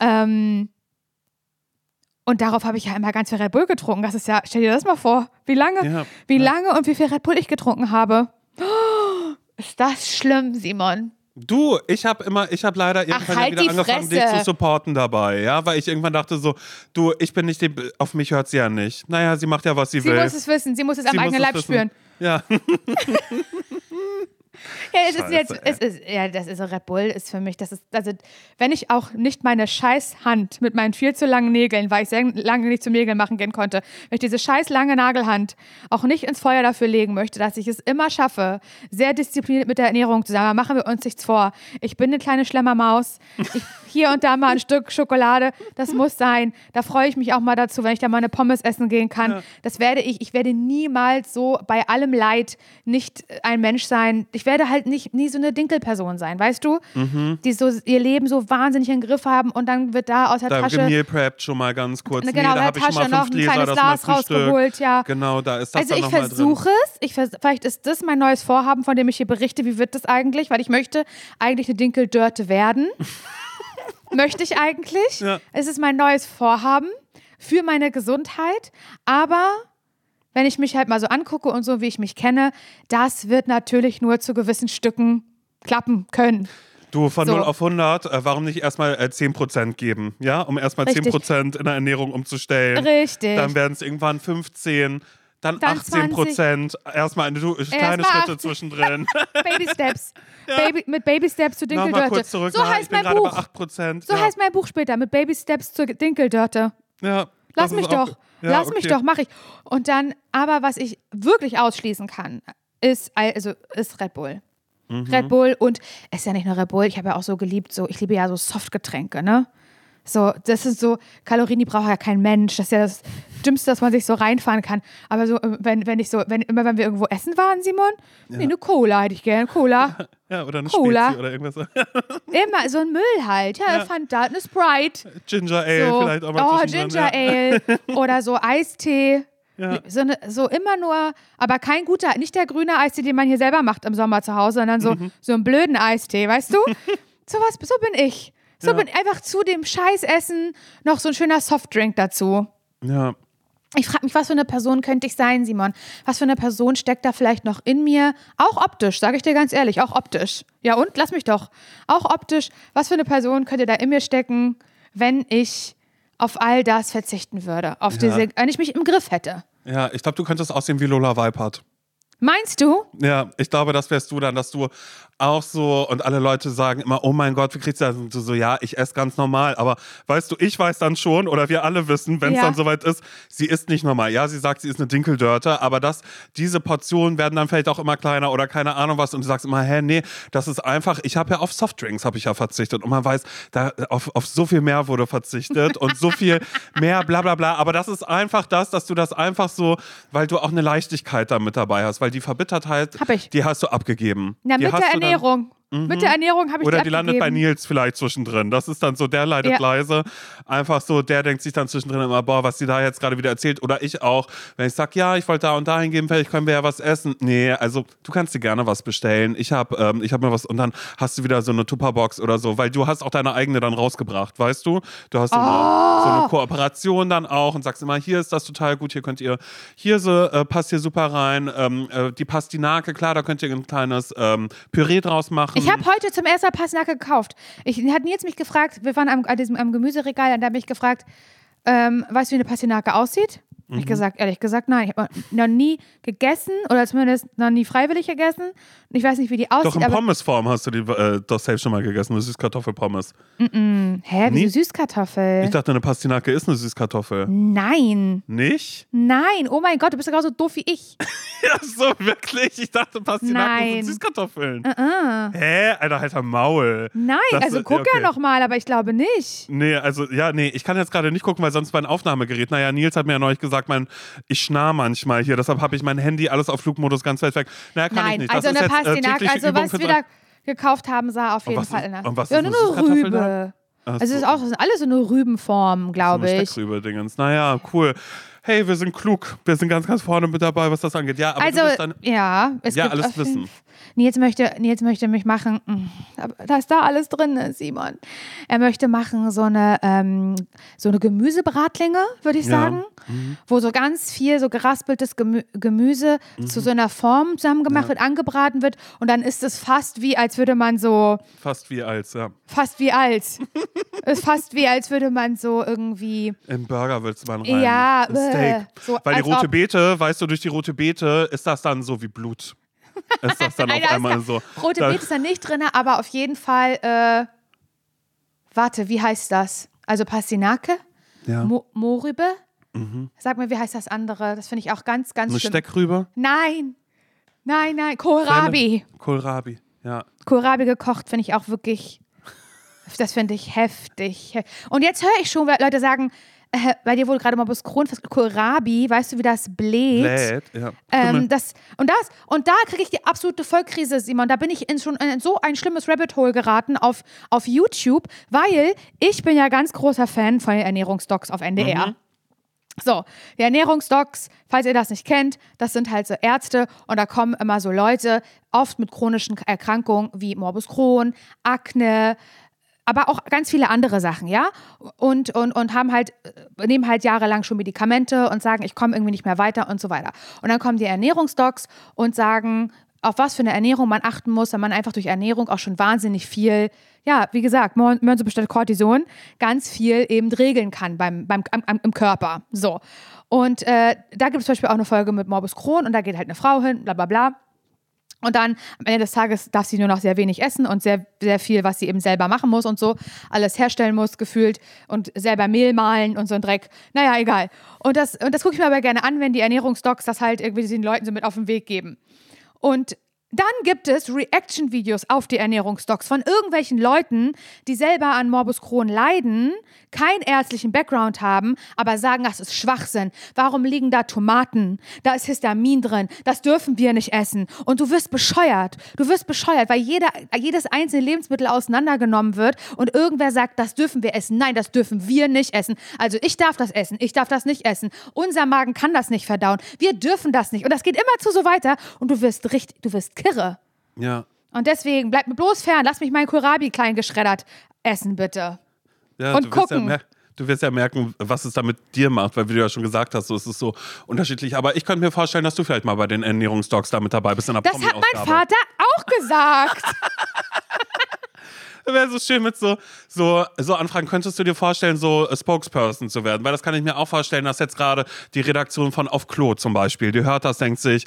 Ähm, und darauf habe ich ja immer ganz viel Red Bull getrunken. Das ist ja, stell dir das mal vor, wie lange, Ja, wie ja. lange und wie viel Red Bull ich getrunken habe. Oh, ist das schlimm, Simon? Du, ich habe immer, ich habe leider irgendwann ja halt wieder angefangen, dich Fresse. zu supporten dabei, ja, weil ich irgendwann dachte so, du, ich bin nicht, die, auf mich hört sie ja nicht. Naja, sie macht ja, was sie, Sie will. muss es wissen, sie muss es am Sie muss eigenen Leib spüren. Ja, Ja, es ist Scheiße, jetzt, ey. es ist, ja, das ist Red Bull, ist für mich, das ist, also, wenn ich auch nicht meine scheiß Hand mit meinen viel zu langen Nägeln, weil ich sehr lange nicht zum Nägeln machen gehen konnte, wenn ich diese scheiß lange Nagelhand auch nicht ins Feuer dafür legen möchte, dass ich es immer schaffe, sehr diszipliniert mit der Ernährung zu sein, machen wir uns nichts vor. Ich bin eine kleine Schlemmermaus. Ich, hier und da mal ein Stück Schokolade, das muss sein. Da freue ich mich auch mal dazu, wenn ich da mal eine Pommes essen gehen kann. Das werde ich, ich werde niemals so bei allem Leid nicht ein Mensch sein. Ich werde halt nicht nie so eine Dinkelperson sein, weißt du? Die so ihr Leben so wahnsinnig im Griff haben und dann wird da aus der da Tasche gemeal preppt schon mal ganz kurz. Genau, nee, in da habe ich schon mal Tasche noch fünf ein Gläser, kleines Glas rausgeholt, ja. Genau, da ist das Also ich versuche es. Ich vers vielleicht ist das mein neues Vorhaben, von dem ich hier berichte. Wie wird das eigentlich? Weil ich möchte eigentlich eine Dinkeldörte werden. möchte ich eigentlich. Ja. Es ist mein neues Vorhaben für meine Gesundheit. Aber wenn ich mich halt mal so angucke und so, wie ich mich kenne, das wird natürlich nur zu gewissen Stücken klappen können. Du, von So. 0 auf 100, äh, warum nicht erstmal äh, 10% geben, ja? Um erstmal Richtig. 10% in der Ernährung umzustellen. Richtig. Dann werden es irgendwann 15, dann, Dann 18%. Erstmal eine kleine mal Schritte 18. zwischendrin. Baby Steps. Baby, mit Baby Steps Nochmal Dinkeldörte. So na, heißt mein Buch. bei 8%. So ja. heißt mein Buch später, mit Baby Steps zur Dinkeldörte. ja, Lass mich doch. Ja, Lass okay. mich doch, mach ich. Und dann, aber was ich wirklich ausschließen kann, ist, also, ist Red Bull. Mhm. Red Bull und es ist ja nicht nur Red Bull, ich habe ja auch so geliebt, so, ich liebe ja so Softgetränke, ne? So, das sind so Kalorien, die braucht ja kein Mensch. Das ist ja das Dümmste, dass man sich so reinfahren kann. Aber so, äh, wenn, wenn ich so, wenn, immer wenn wir irgendwo essen waren, Simon, nee, eine Cola hätte ich gern. Cola. Ja, oder eine Cola. Spezi oder irgendwas. Immer so ein Müll halt. Ja, Ja. Fanta, eine Sprite. Ginger Ale So, vielleicht auch mal oh, Ginger ja. Ale oder so Eistee. Ja. So, ne, so immer nur, aber kein guter, nicht der grüne Eistee, den man hier selber macht im Sommer zu Hause, sondern so, Mhm. so einen blöden Eistee, weißt du? so was, so bin ich. So Ja. bin einfach zu dem Scheißessen noch so ein schöner Softdrink dazu. Ja. Ich frage mich, was für eine Person könnte ich sein, Simon? Was für eine Person steckt da vielleicht noch in mir? Auch optisch, sage ich dir ganz ehrlich, auch optisch. Ja und? Lass mich doch. Auch optisch, was für eine Person könnte da in mir stecken, wenn ich auf all das verzichten würde? Auf diese, wenn ich mich im Griff hätte. Ja, ich glaube, du könntest aussehen wie Lola Weipert. Meinst du? Ja, ich glaube, das wärst du dann, dass du auch so und alle Leute sagen immer, oh mein Gott, wie kriegst du das? Und du so, ja, ich esse ganz normal. Aber weißt du, ich weiß dann schon oder wir alle wissen, wenn es Ja. dann soweit ist, sie ist nicht normal. Ja, sie sagt, sie ist eine Dinkeldörte, aber das, diese Portionen werden dann vielleicht auch immer kleiner oder keine Ahnung was und du sagst immer, hä, nee, das ist einfach, ich habe ja auf Softdrinks habe ich ja verzichtet und man weiß, da auf, auf so viel mehr wurde verzichtet und so viel mehr bla bla bla. Aber das ist einfach das, dass du das einfach so, weil du auch eine Leichtigkeit da mit dabei hast, weil die Verbittertheit, Hab ich. die hast du abgegeben. Na, die hast du dann- Ernährung. Mit der Ernährung habe ich Oder die die landet bei. Nils vielleicht zwischendrin. Das ist dann so, der leidet Ja. leise. Einfach so, der denkt sich dann zwischendrin immer, boah, was sie da jetzt gerade wieder erzählt. Oder ich auch, wenn ich sage, ja, ich wollte da und dahin gehen, vielleicht können wir ja was essen. Nee, also du kannst dir gerne was bestellen. Ich habe ähm, ich hab mir was und dann hast du wieder so eine Tupperbox oder so, weil du hast auch deine eigene dann rausgebracht, weißt du? Du hast so, Oh. eine, so eine Kooperation dann auch und sagst immer, hier ist das total gut, hier könnt ihr, hier so, äh, passt hier super rein. Ähm, äh, die Pastinake, klar, da könnt ihr ein kleines ähm, Püree draus machen. Ich habe heute zum ersten Mal Pastinaken gekauft. Ich hat Nils mich gefragt, wir waren am, an diesem, am Gemüseregal und da habe ich gefragt, ähm, weißt du, wie eine Pastinake aussieht? Mhm. Ich gesagt, ehrlich gesagt, nein. Ich habe noch nie gegessen oder zumindest noch nie freiwillig gegessen. Ich weiß nicht, wie die aussieht. Doch in Pommesform hast du die äh, doch safe schon mal gegessen, eine Süßkartoffelpommes. hä, wie Nie? Süßkartoffel? Ich dachte, eine Pastinake ist eine Süßkartoffel. nein, Nicht? nein. Oh mein Gott, du bist ja genauso doof wie ich. Ja, so wirklich. Ich dachte, Pastinaken Nein. sind Süßkartoffeln. Uh-uh. Hä? Alter, halt am Maul. Nein, Das- also guck okay. ja noch mal, aber ich glaube nicht. Nee, also, ja, nee, ich kann jetzt gerade nicht gucken, weil sonst mein Aufnahmegerät. Naja, Nils hat mir ja neulich gesagt, mein, ich schnarr manchmal hier, deshalb habe ich mein Handy alles auf Flugmodus ganz weit weg. Naja, kann ich Nein, nicht. also das eine ist jetzt, äh, also was wir da gekauft haben, sah auf jeden was Fall ist- nach. und was ja, ist nur eine eine Rübe. Also es ist so. auch, alles so eine Rübenform, so glaube eine ich. Steckrübe-Dingens. Naja, cool. Hey, wir sind klug. Wir sind ganz, ganz vorne mit dabei, was das angeht. Ja, aber Also, dann. ja, es Ja, gibt alles wissen. Nils möchte, Nils möchte mich machen, mm, dass da alles drin ist, Simon. Er möchte machen so eine, ähm, so eine Gemüsebratlinge, würde ich Ja. Mhm. sagen, wo so ganz viel so geraspeltes Gemü Gemüse Mhm. zu so einer Form zusammengemacht wird, angebraten wird und dann ist es fast wie, als würde man so, Fast wie als, ja. fast wie als, ist fast wie, als würde man so irgendwie Im Burger willst man rein. Ja, Steak. So, Weil die rote Beete, weißt du, durch die rote Beete ist das dann so wie Blut. Ist das dann auf einmal so. Rote Beete ist da nicht drin, aber auf jeden Fall, äh, warte, wie heißt das? Also Pastinake? Ja. Mhm. Mo Mohrrübe? Sag mir, wie heißt das andere? Das finde ich auch ganz, ganz Eine schlimm. Steckrübe? Nein, nein, nein, Kohlrabi. Kohlrabi, ja. Kohlrabi gekocht finde ich auch wirklich, das finde ich heftig. Und jetzt höre ich schon, weil Leute sagen, äh, bei dir wurde gerade mal bis Kron, Kohlrabi, weißt du, wie das bläht? Bläht, ja. Ähm, das, und das, und da kriege ich die absolute Vollkrise, Simon. Da bin ich in schon in so ein schlimmes Rabbit Hole geraten auf, auf YouTube, weil ich bin ja ganz großer Fan von den Ernährungsdocs auf NDR. Mhm. So, die Ernährungsdocs, falls ihr das nicht kennt, das sind halt so Ärzte und da kommen immer so Leute, oft mit chronischen Erkrankungen wie Morbus Crohn, Akne, aber auch ganz viele andere Sachen, ja? Und, und, und haben halt, äh, nehmen halt jahrelang schon Medikamente und sagen, ich komme irgendwie nicht mehr weiter und so weiter. Und dann kommen die Ernährungsdocs und sagen, auf was für eine Ernährung man achten muss, wenn man einfach durch Ernährung auch schon wahnsinnig viel, ja, wie gesagt, Mörnso bestellt Cortison, ganz viel eben regeln kann beim, beim, am, im Körper. So. Und äh, da gibt es zum Beispiel auch eine Folge mit Morbus Crohn und da geht halt eine Frau hin, bla bla bla. Und dann am Ende des Tages darf sie nur noch sehr wenig essen und sehr, sehr viel, was sie eben selber machen muss und so, alles herstellen muss, gefühlt und selber Mehl mahlen und so ein Dreck. Naja, egal. Und das, und das gucke ich mir aber gerne an, wenn die Ernährungsdocs das halt irgendwie den Leuten so mit auf den Weg geben. Und dann gibt es Reaction-Videos auf die Ernährungsdocs von irgendwelchen Leuten, die selber an Morbus Crohn leiden, keinen ärztlichen Background haben, aber sagen, das ist Schwachsinn. Warum liegen da Tomaten? Da ist Histamin drin. Das dürfen wir nicht essen. Und du wirst bescheuert. Du wirst bescheuert, weil jeder, jedes einzelne Lebensmittel auseinandergenommen wird und irgendwer sagt, das dürfen wir essen. Nein, das dürfen wir nicht essen. Also ich darf das essen. Ich darf das nicht essen. Unser Magen kann das nicht verdauen. Wir dürfen das nicht. Und das geht immer zu so weiter. Und du wirst richtig, du wirst kirre. Ja. Und deswegen bleib mir bloß fern. Lass mich meinen Kohlrabi klein geschreddert essen, bitte. ja Und du wirst Ja gucken. mer- du wirst ja merken, was es da mit dir macht, weil wie du ja schon gesagt hast, so es ist so unterschiedlich. Aber ich könnte mir vorstellen, dass du vielleicht mal bei den Ernährungsdocs da mit dabei bist in der Das hat mein. Vater auch gesagt. Wäre so schön mit so, so, so Anfragen. Könntest du dir vorstellen, so äh, Spokesperson zu werden? Weil das kann ich mir auch vorstellen, dass jetzt gerade die Redaktion von Auf Klo zum Beispiel, die hört das, denkt sich,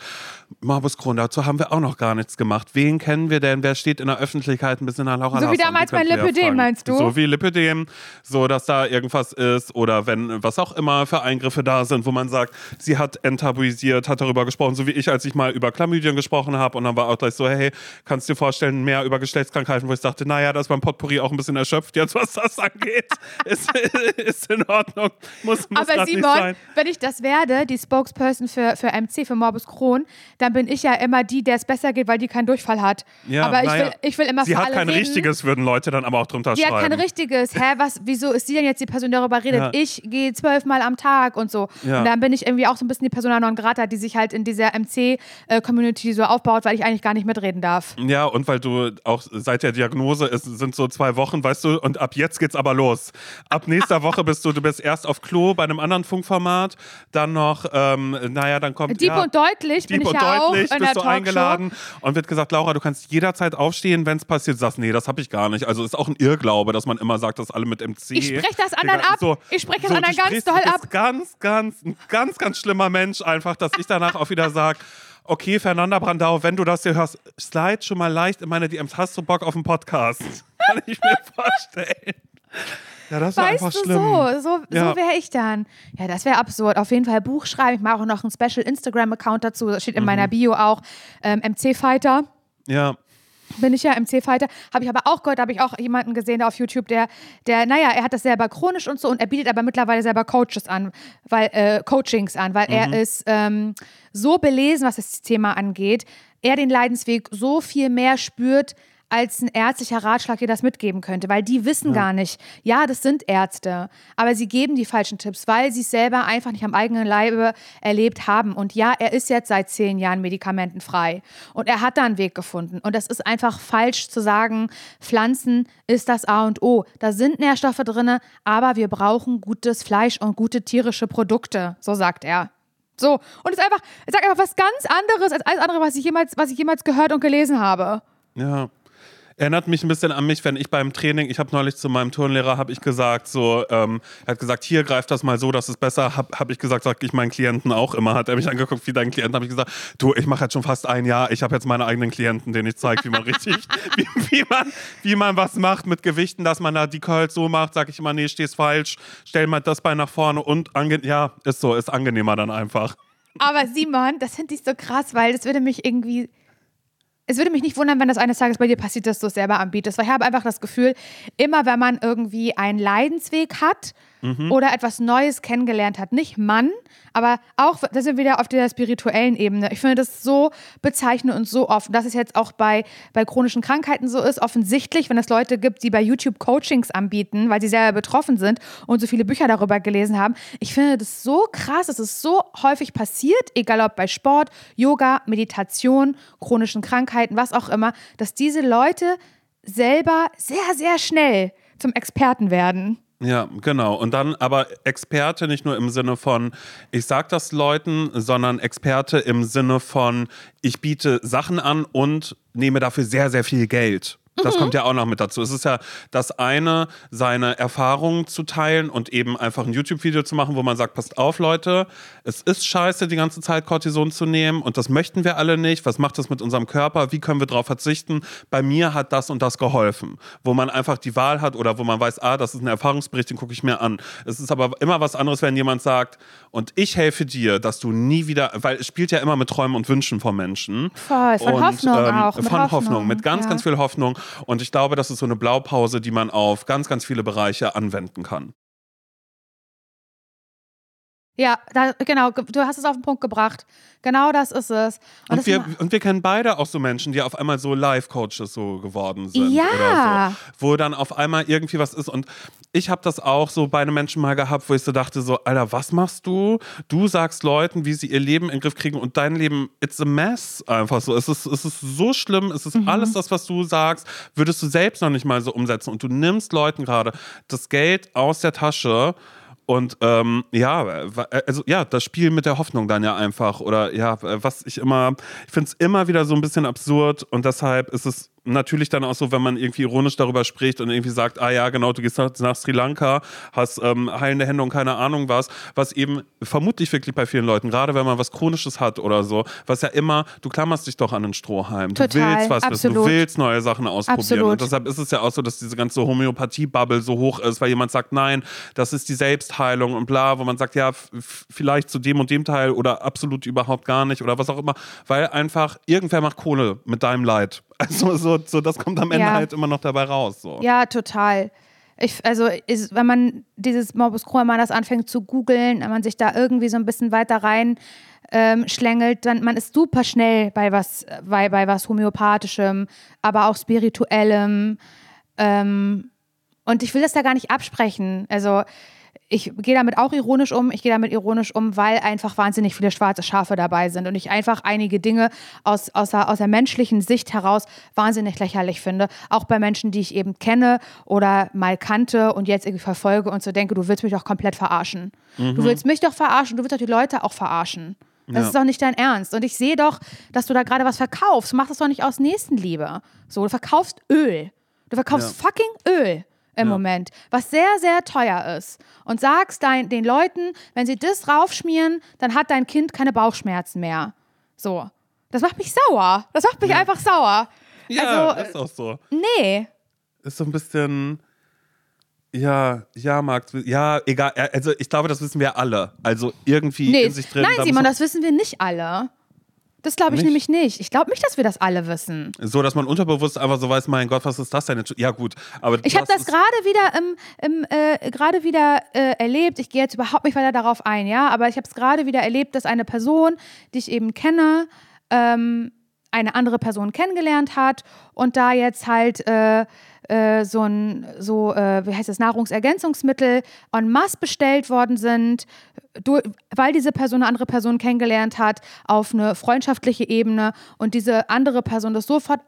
Morbus Crohn, dazu haben wir auch noch gar nichts gemacht. Wen kennen wir denn? Wer steht in der Öffentlichkeit ein bisschen nach Laura So wie damals bei Lipödem, fragen. meinst du? So wie Lipödem, so dass da irgendwas ist oder wenn, was auch immer für Eingriffe da sind, wo man sagt, sie hat enttabuisiert, hat darüber gesprochen, so wie ich, als ich mal über Chlamydien gesprochen habe und dann war auch gleich so, hey, kannst du dir vorstellen, mehr über Geschlechtskrankheiten, wo ich dachte, naja, das beim Potpourri auch ein bisschen erschöpft, jetzt was das angeht. ist, ist in Ordnung. Muss, muss Aber Simon, sein. wenn ich das werde, die Spokesperson für, für MC, für Morbus Crohn, dann bin ich ja immer die, der es besser geht, weil die keinen Durchfall hat. Ja, aber ich naja. will, ich will immer Sie hat kein reden. richtiges, würden Leute dann aber auch drunter hat schreiben. kein richtiges. Hä, was, wieso ist sie denn jetzt die Person, die darüber redet? Ja. Ich gehe zwölfmal am Tag und so. Ja. Und dann bin ich irgendwie auch so ein bisschen die Persona non grata, die sich halt in dieser MC-Community so aufbaut, weil ich eigentlich gar nicht mitreden darf. Ja, und weil du auch seit der Diagnose ist, sind so zwei Wochen, weißt du, und ab jetzt geht's aber los. Ab nächster Woche bist du, du bist erst auf Klo bei einem anderen Funkformat, dann noch, ähm, naja, dann kommt. Dieb ja, und deutlich Dieb bin ich und ja deutlich auch bist du eingeladen und wird gesagt, Laura, du kannst jederzeit aufstehen, wenn es passiert. Du sagst, nee, das habe ich gar nicht. Also ist auch ein Irrglaube, dass man immer sagt, dass alle mit MC. Ich sprech das anderen ab. Ich sprech das du anderen ganz doll ab. Ganz, ganz, ein ganz, ganz schlimmer Mensch einfach, dass ich danach auch wieder sage, okay, Fernanda Brandau, wenn du das hier hörst, slide schon mal leicht in meine DMs. Hast du Bock auf einen Podcast? Kann ich mir vorstellen. Ja, das Weißt einfach du, schlimm. so, so, Ja. so wäre ich dann. Ja, das wäre absurd. Auf jeden Fall Buch schreiben. Ich mache auch noch einen Special Instagram-Account dazu. Das steht in Mhm. meiner Bio auch. Ähm, MC-Fighter. Ja, bin ich ja MC-Fighter, habe ich aber auch gehört, habe ich auch jemanden gesehen da auf YouTube, der, der, naja, er hat das selber chronisch und so und er bietet aber mittlerweile selber Coaches an, weil, äh, Coachings an, weil er ist ähm, so belesen, was das Thema angeht, er den Leidensweg so viel mehr spürt, als ein ärztlicher Ratschlag dir das mitgeben könnte, weil die wissen gar nicht, ja, das sind Ärzte, aber sie geben die falschen Tipps, weil sie es selber einfach nicht am eigenen Leibe erlebt haben. Und ja, er ist jetzt seit zehn Jahren medikamentenfrei und er hat da einen Weg gefunden. Und das ist einfach falsch zu sagen, Pflanzen ist das A und O. Da sind Nährstoffe drin, aber wir brauchen gutes Fleisch und gute tierische Produkte, so sagt er. So, und es ist einfach, es sagt einfach was ganz anderes als alles andere, was ich jemals, was ich jemals gehört und gelesen habe. Ja. Erinnert mich ein bisschen an mich, wenn ich beim Training, ich habe neulich zu meinem Turnlehrer, habe ich gesagt, so, ähm, er hat gesagt, hier greift das mal so, das ist besser, habe hab ich gesagt, sag ich meinen Klienten auch immer, hat er mich angeguckt, wie dein Klient, habe ich gesagt, du, ich mache jetzt schon fast ein Jahr, ich habe jetzt meine eigenen Klienten, denen ich zeige, wie man richtig, wie, wie, man, wie man was macht mit Gewichten, dass man da die Curls so macht, sage ich immer, nee, stehst falsch, stell mal das Bein nach vorne und, ange ja, ist so, ist angenehmer dann einfach. Aber Simon, das finde ich so krass, weil das würde mich irgendwie. Es würde mich nicht wundern, wenn das eines Tages bei dir passiert, dass du es selber anbietest. Weil ich habe einfach das Gefühl, immer wenn man irgendwie einen Leidensweg hat oder etwas Neues kennengelernt hat, nicht Mann, aber auch, da sind wir wieder auf der spirituellen Ebene. Ich finde das so bezeichnend und so oft. Dass es jetzt auch bei, bei chronischen Krankheiten so ist, offensichtlich, wenn es Leute gibt, die bei YouTube Coachings anbieten, weil sie selber betroffen sind und so viele Bücher darüber gelesen haben. Ich finde das so krass, dass es so häufig passiert, egal ob bei Sport, Yoga, Meditation, chronischen Krankheiten, was auch immer, dass diese Leute selber sehr, sehr schnell zum Experten werden. Ja, genau. Und dann aber Experte nicht nur im Sinne von, ich sag das Leuten, sondern Experte im Sinne von, ich biete Sachen an und nehme dafür sehr, sehr viel Geld. Das kommt ja auch noch mit dazu. Es ist ja das eine, seine Erfahrungen zu teilen und eben einfach ein YouTube-Video zu machen, wo man sagt, passt auf, Leute, es ist scheiße, die ganze Zeit Cortison zu nehmen und das möchten wir alle nicht. Was macht das mit unserem Körper? Wie können wir darauf verzichten? Bei mir hat das und das geholfen. Wo man einfach die Wahl hat oder wo man weiß, ah, das ist ein Erfahrungsbericht, den gucke ich mir an. Es ist aber immer was anderes, wenn jemand sagt, und ich helfe dir, dass du nie wieder, weil es spielt ja immer mit Träumen und Wünschen von Menschen. Voll, von und, Hoffnung auch, mit Von Hoffnung, Hoffnung, mit ganz, ja. ganz viel Hoffnung. Und ich glaube, das ist so eine Blaupause, die man auf ganz, ganz viele Bereiche anwenden kann. Ja, da, genau, ge- du hast es auf den Punkt gebracht. Genau das ist es. Und, das wir, und wir kennen beide auch so Menschen, die auf einmal so Life-Coaches so geworden sind. Ja. So, wo dann auf einmal irgendwie was ist. Und ich habe das auch so bei einem Menschen mal gehabt, wo ich so dachte: so, Alter, was machst du? Du sagst Leuten, wie sie ihr Leben in den Griff kriegen und dein Leben, it's a mess. Einfach so. Es ist, es ist so schlimm. Es ist alles das, was du sagst, würdest du selbst noch nicht mal so umsetzen. Und du nimmst Leuten gerade das Geld aus der Tasche. Und ähm, ja, wa- also ja, das Spiel mit der Hoffnung dann ja einfach. Oder ja, was ich immer, ich finde es immer wieder so ein bisschen absurd und deshalb ist es natürlich dann auch so, wenn man irgendwie ironisch darüber spricht und irgendwie sagt, ah ja, genau, du gehst nach, nach Sri Lanka, hast ähm, heilende Hände und keine Ahnung was, was eben vermutlich wirklich bei vielen Leuten, gerade wenn man was Chronisches hat oder so, was ja immer, du klammerst dich doch an den Strohhalm. Du Total, willst was wissen, du absolut. willst neue Sachen ausprobieren. Absolut. Und deshalb ist es ja auch so, dass diese ganze Homöopathie-Bubble so hoch ist, weil jemand sagt, nein, das ist die Selbstheilung und bla, wo man sagt, ja, vielleicht zu dem und dem Teil oder absolut überhaupt gar nicht oder was auch immer, weil einfach irgendwer macht Kohle mit deinem Leid. Also so, so das kommt am Ende Ja. halt immer noch dabei raus. So. Ja, total. Ich, also, ist, wenn man dieses Morbus Crohn, wenn man das anfängt zu googeln, wenn man sich da irgendwie so ein bisschen weiter rein ähm, schlängelt, dann man ist super schnell bei was, bei, bei was homöopathischem, aber auch spirituellem. Ähm, und ich will das da gar nicht absprechen. Also ich gehe damit auch ironisch um. Ich gehe damit ironisch um, weil einfach wahnsinnig viele schwarze Schafe dabei sind und ich einfach einige Dinge aus, aus, der, aus der menschlichen Sicht heraus wahnsinnig lächerlich finde. Auch bei Menschen, die ich eben kenne oder mal kannte und jetzt irgendwie verfolge und so denke, du willst mich doch komplett verarschen. Mhm. Du willst mich doch verarschen, du willst doch die Leute auch verarschen. Das ja. ist doch nicht dein Ernst. Und ich sehe doch, dass du da gerade was verkaufst. Mach das doch nicht aus Nächstenliebe. So, du verkaufst Öl. Du verkaufst ja. fucking Öl im ja. Moment, was sehr, sehr teuer ist. Und sagst dein, den Leuten, wenn sie das raufschmieren, dann hat dein Kind keine Bauchschmerzen mehr. So. Das macht mich sauer. Das macht mich ja. einfach sauer. Ja, also, ist auch so. Nee. Ist so ein bisschen. Ja, ja, Max, ja, egal. Also ich glaube, das wissen wir alle. Also irgendwie nee. in sich drin. Nein, Simon, das wissen wir nicht alle. Das glaube ich nicht? nämlich nicht. Ich glaube nicht, dass wir das alle wissen. So, dass man unterbewusst einfach so weiß, mein Gott, was ist das denn? Ja gut, aber ich habe das gerade wieder im, im äh, gerade wieder äh, erlebt. Ich gehe jetzt überhaupt nicht weiter darauf ein, ja, aber ich habe es gerade wieder erlebt, dass eine Person, die ich eben kenne, ähm, eine andere Person kennengelernt hat und da jetzt halt äh, äh, so ein, so, äh, wie heißt das, Nahrungsergänzungsmittel en masse bestellt worden sind, weil diese Person eine andere Person kennengelernt hat, auf eine freundschaftliche Ebene und diese andere Person das sofort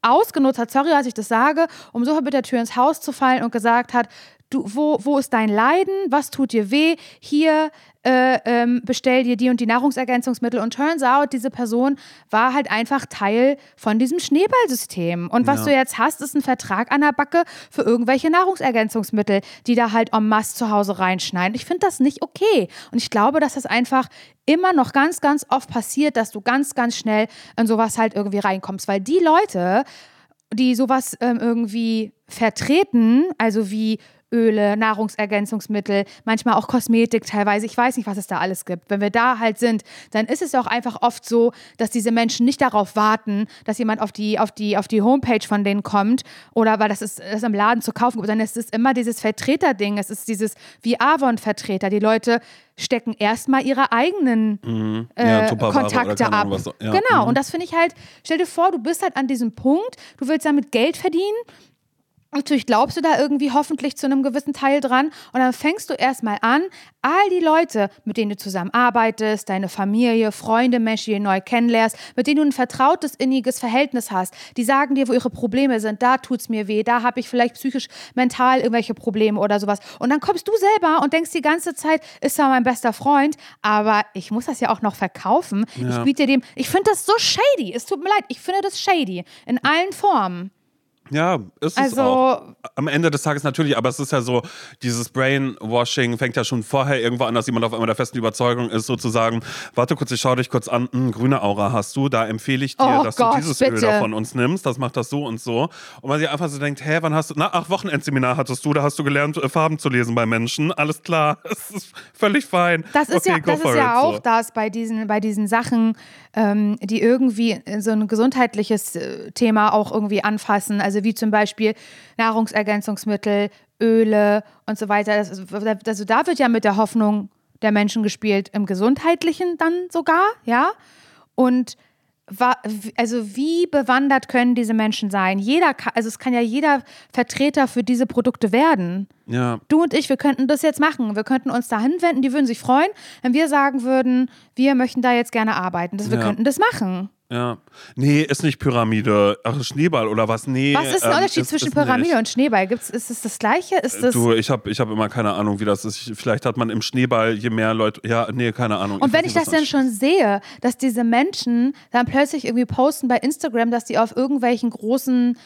ausgenutzt hat, sorry, dass ich das sage, um sofort mit der Tür ins Haus zu fallen und gesagt hat, du, wo, wo ist dein Leiden, was tut dir weh, hier äh, ähm, bestell dir die und die Nahrungsergänzungsmittel. Und turns out, diese Person war halt einfach Teil von diesem Schneeballsystem. Und was ja. du jetzt hast, ist ein Vertrag an der Backe für irgendwelche Nahrungsergänzungsmittel, die da halt en masse zu Hause reinschneiden. Ich finde das nicht okay. Und ich glaube, dass das einfach immer noch ganz, ganz oft passiert, dass du ganz, ganz schnell in sowas halt irgendwie reinkommst. Weil die Leute, die sowas ähm, irgendwie vertreten, also wie Öle, Nahrungsergänzungsmittel, manchmal auch Kosmetik teilweise. Ich weiß nicht, was es da alles gibt. Wenn wir da halt sind, dann ist es auch einfach oft so, dass diese Menschen nicht darauf warten, dass jemand auf die, auf die, auf die Homepage von denen kommt oder weil das ist das im Laden zu kaufen gibt, sondern es ist immer dieses Vertreterding. Es ist dieses wie Avon-Vertreter. Die Leute stecken erstmal ihre eigenen mhm. ja, äh, Kontakte ab. Ahnung, ja. Genau, mhm. und das finde ich halt, stell dir vor, du bist halt an diesem Punkt, du willst damit Geld verdienen Natürlich glaubst du da irgendwie hoffentlich zu einem gewissen Teil dran und dann fängst du erstmal an, all die Leute, mit denen du zusammenarbeitest, deine Familie, Freunde, Menschen, die du neu kennenlernst, mit denen du ein vertrautes, inniges Verhältnis hast, die sagen dir, wo ihre Probleme sind, da tut es mir weh, da habe ich vielleicht psychisch, mental irgendwelche Probleme oder sowas. Und dann kommst du selber und denkst die ganze Zeit, ist zwar mein bester Freund, aber ich muss das ja auch noch verkaufen. Ja. Ich biete dem, ich finde das so shady. Es tut mir leid, ich finde das shady in allen Formen. Ja, ist also, es auch. Am Ende des Tages natürlich, aber es ist ja so, dieses Brainwashing fängt ja schon vorher irgendwo an, dass jemand auf einmal der festen Überzeugung ist, sozusagen, warte kurz, ich schau dich kurz an, hm, grüne Aura hast du, da empfehle ich dir, oh dass Gott, du dieses bitte. Öl da von uns nimmst, das macht das so und so. Und man sich einfach so denkt, hä, wann hast du, na, ach, Wochenendseminar hattest du, da hast du gelernt, äh, Farben zu lesen bei Menschen, alles klar, es ist völlig fein. Das ist okay, ja, das ist ja auch so. das bei diesen, bei diesen Sachen, ähm, die irgendwie so ein gesundheitliches äh, Thema auch irgendwie anfassen, also wie zum Beispiel Nahrungsergänzungsmittel, Öle und so weiter. Das, also da wird ja mit der Hoffnung der Menschen gespielt, im Gesundheitlichen dann sogar, ja. Und also wie bewandert können diese Menschen sein? Jeder, also es kann ja jeder Vertreter für diese Produkte werden. Ja. Du und ich, wir könnten das jetzt machen. Wir könnten uns da hinwenden, die würden sich freuen, wenn wir sagen würden, wir möchten da jetzt gerne arbeiten. Das, wir ja. könnten das machen. Ja. Nee, ist nicht Pyramide. Ach, Schneeball oder was? Nee. Was ist der ähm, Unterschied ist, zwischen ist Pyramide nicht. und Schneeball? Gibt's, ist es das Gleiche? Ist das du, ich habe ich hab immer keine Ahnung, wie das ist. Vielleicht hat man im Schneeball, je mehr Leute. Ja, nee, keine Ahnung. Und ich wenn ich das dann schon sehe, dass diese Menschen dann plötzlich irgendwie posten bei Instagram, dass die auf irgendwelchen großen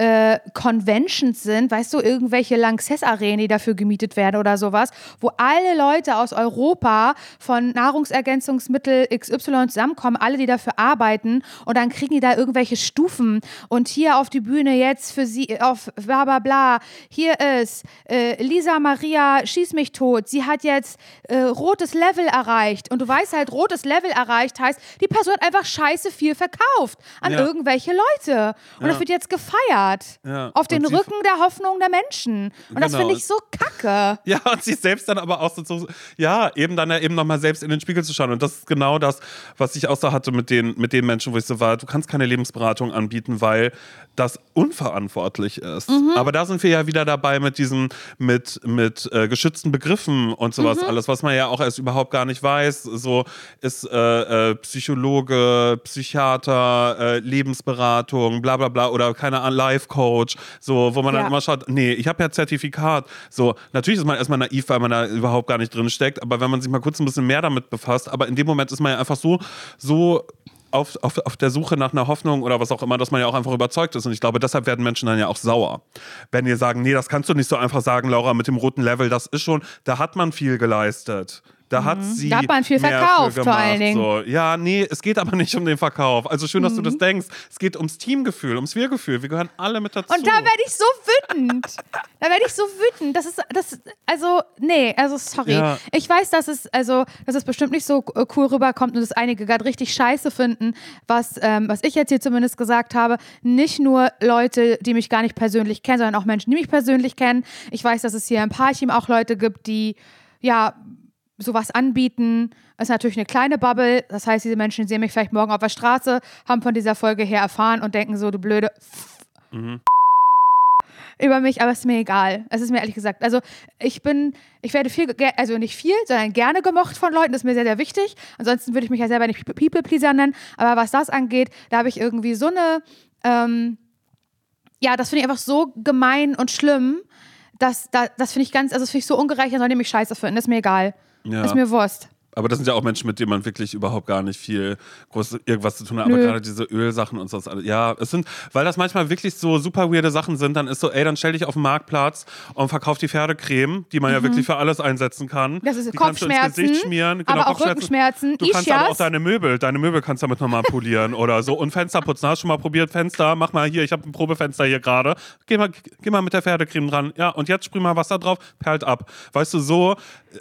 äh, Conventions sind, weißt du, irgendwelche Lanxess-Arenen, die dafür gemietet werden oder sowas, wo alle Leute aus Europa von Nahrungsergänzungsmittel XY zusammenkommen, alle, die dafür arbeiten und dann kriegen die da irgendwelche Stufen und hier auf die Bühne jetzt für sie, auf bla bla bla, hier ist äh, Lisa Maria Schieß mich tot, sie hat jetzt äh, rotes Level erreicht und du weißt halt, rotes Level erreicht heißt, die Person hat einfach scheiße viel verkauft an ja. irgendwelche Leute und ja. das wird jetzt gefeiert. Wohlfahrt. Ja. Auf den Rücken der Hoffnung der Menschen. Und das Genau. finde ich so kacke. Ja, und sich selbst dann aber auch so, so ja, eben dann ja eben nochmal selbst in den Spiegel zu schauen. Und das ist genau das, was ich auch so hatte mit den, mit den Menschen, wo ich so war, du kannst keine Lebensberatung anbieten, weil das unverantwortlich ist. Mhm. Aber da sind wir ja wieder dabei mit diesen, mit, mit äh, geschützten Begriffen und sowas Mhm. alles, was man ja auch erst überhaupt gar nicht weiß. So ist äh, äh, Psychologe, Psychiater, äh, Lebensberatung, bla bla bla oder keine Ahnung, Life-Coach, so, wo man Ja. dann immer schaut, nee, ich habe ja Zertifikat. So, natürlich ist man erstmal naiv, weil man da überhaupt gar nicht drin steckt, aber wenn man sich mal kurz ein bisschen mehr damit befasst, aber in dem Moment ist man ja einfach so, so auf, auf, auf der Suche nach einer Hoffnung oder was auch immer, dass man ja auch einfach überzeugt ist. Und ich glaube, deshalb werden Menschen dann ja auch sauer. Wenn ihr sagen, nee, das kannst du nicht so einfach sagen, Laura, mit dem roten Level, das ist schon, da hat man viel geleistet. Da hat sie. Mhm. Da hat man viel verkauft, vor allen Dingen. So. Ja, nee, es geht aber nicht um den Verkauf. Also schön, dass du Mhm. das denkst. Es geht ums Teamgefühl, ums Wir-Gefühl. Wir gehören alle mit dazu. Und da werde ich so wütend. Da werde ich so wütend. Das ist, das, also, nee, also sorry. Ja. Ich weiß, dass es, also, dass es bestimmt nicht so cool rüberkommt und dass einige gerade richtig scheiße finden, was, ähm, was ich jetzt hier zumindest gesagt habe. Nicht nur Leute, die mich gar nicht persönlich kennen, sondern auch Menschen, die mich persönlich kennen. Ich weiß, dass es hier im Parchim auch Leute gibt, die, ja, sowas anbieten. Das ist natürlich eine kleine Bubble. Das heißt, diese Menschen sehen mich vielleicht morgen auf der Straße, haben von dieser Folge her erfahren und denken so, du blöde über mich, aber es ist mir egal. Es ist mir ehrlich gesagt. Also ich bin, ich werde viel, also nicht viel, sondern gerne gemocht von Leuten. Das ist mir sehr, sehr wichtig. Ansonsten würde ich mich ja selber nicht People-Pleaser nennen. Aber was das angeht, da habe ich irgendwie so eine, ähm, ja, das finde ich einfach so gemein und schlimm. dass da, das finde ich ganz, also das finde ich so ungerecht, dann sollen die mich scheiße finden. Das ist mir egal. Ja. Das ist mir Wurst. Aber das sind ja auch Menschen, mit denen man wirklich überhaupt gar nicht viel groß irgendwas zu tun hat. Aber Nö. gerade diese Ölsachen und so. Ja, es sind, weil das manchmal wirklich so super weirde Sachen sind, dann ist so, ey, dann stell dich auf den Marktplatz und verkauf die Pferdecreme, die man ja wirklich für alles einsetzen kann. Mhm. Das ist die kannst du ins Kopfschmerzen, Gesicht schmieren. Genau, aber auch Kopfschmerzen. Rückenschmerzen, Du kannst aber auch deine Möbel, deine Möbel kannst damit nochmal polieren oder so. Und Fenster putzen. Hast du schon mal probiert? Fenster, mach mal hier, ich habe ein Probefenster hier gerade. Geh mal, geh mal mit der Pferdecreme dran. Ja, und jetzt sprüh mal Wasser drauf, perlt ab. Weißt du, so,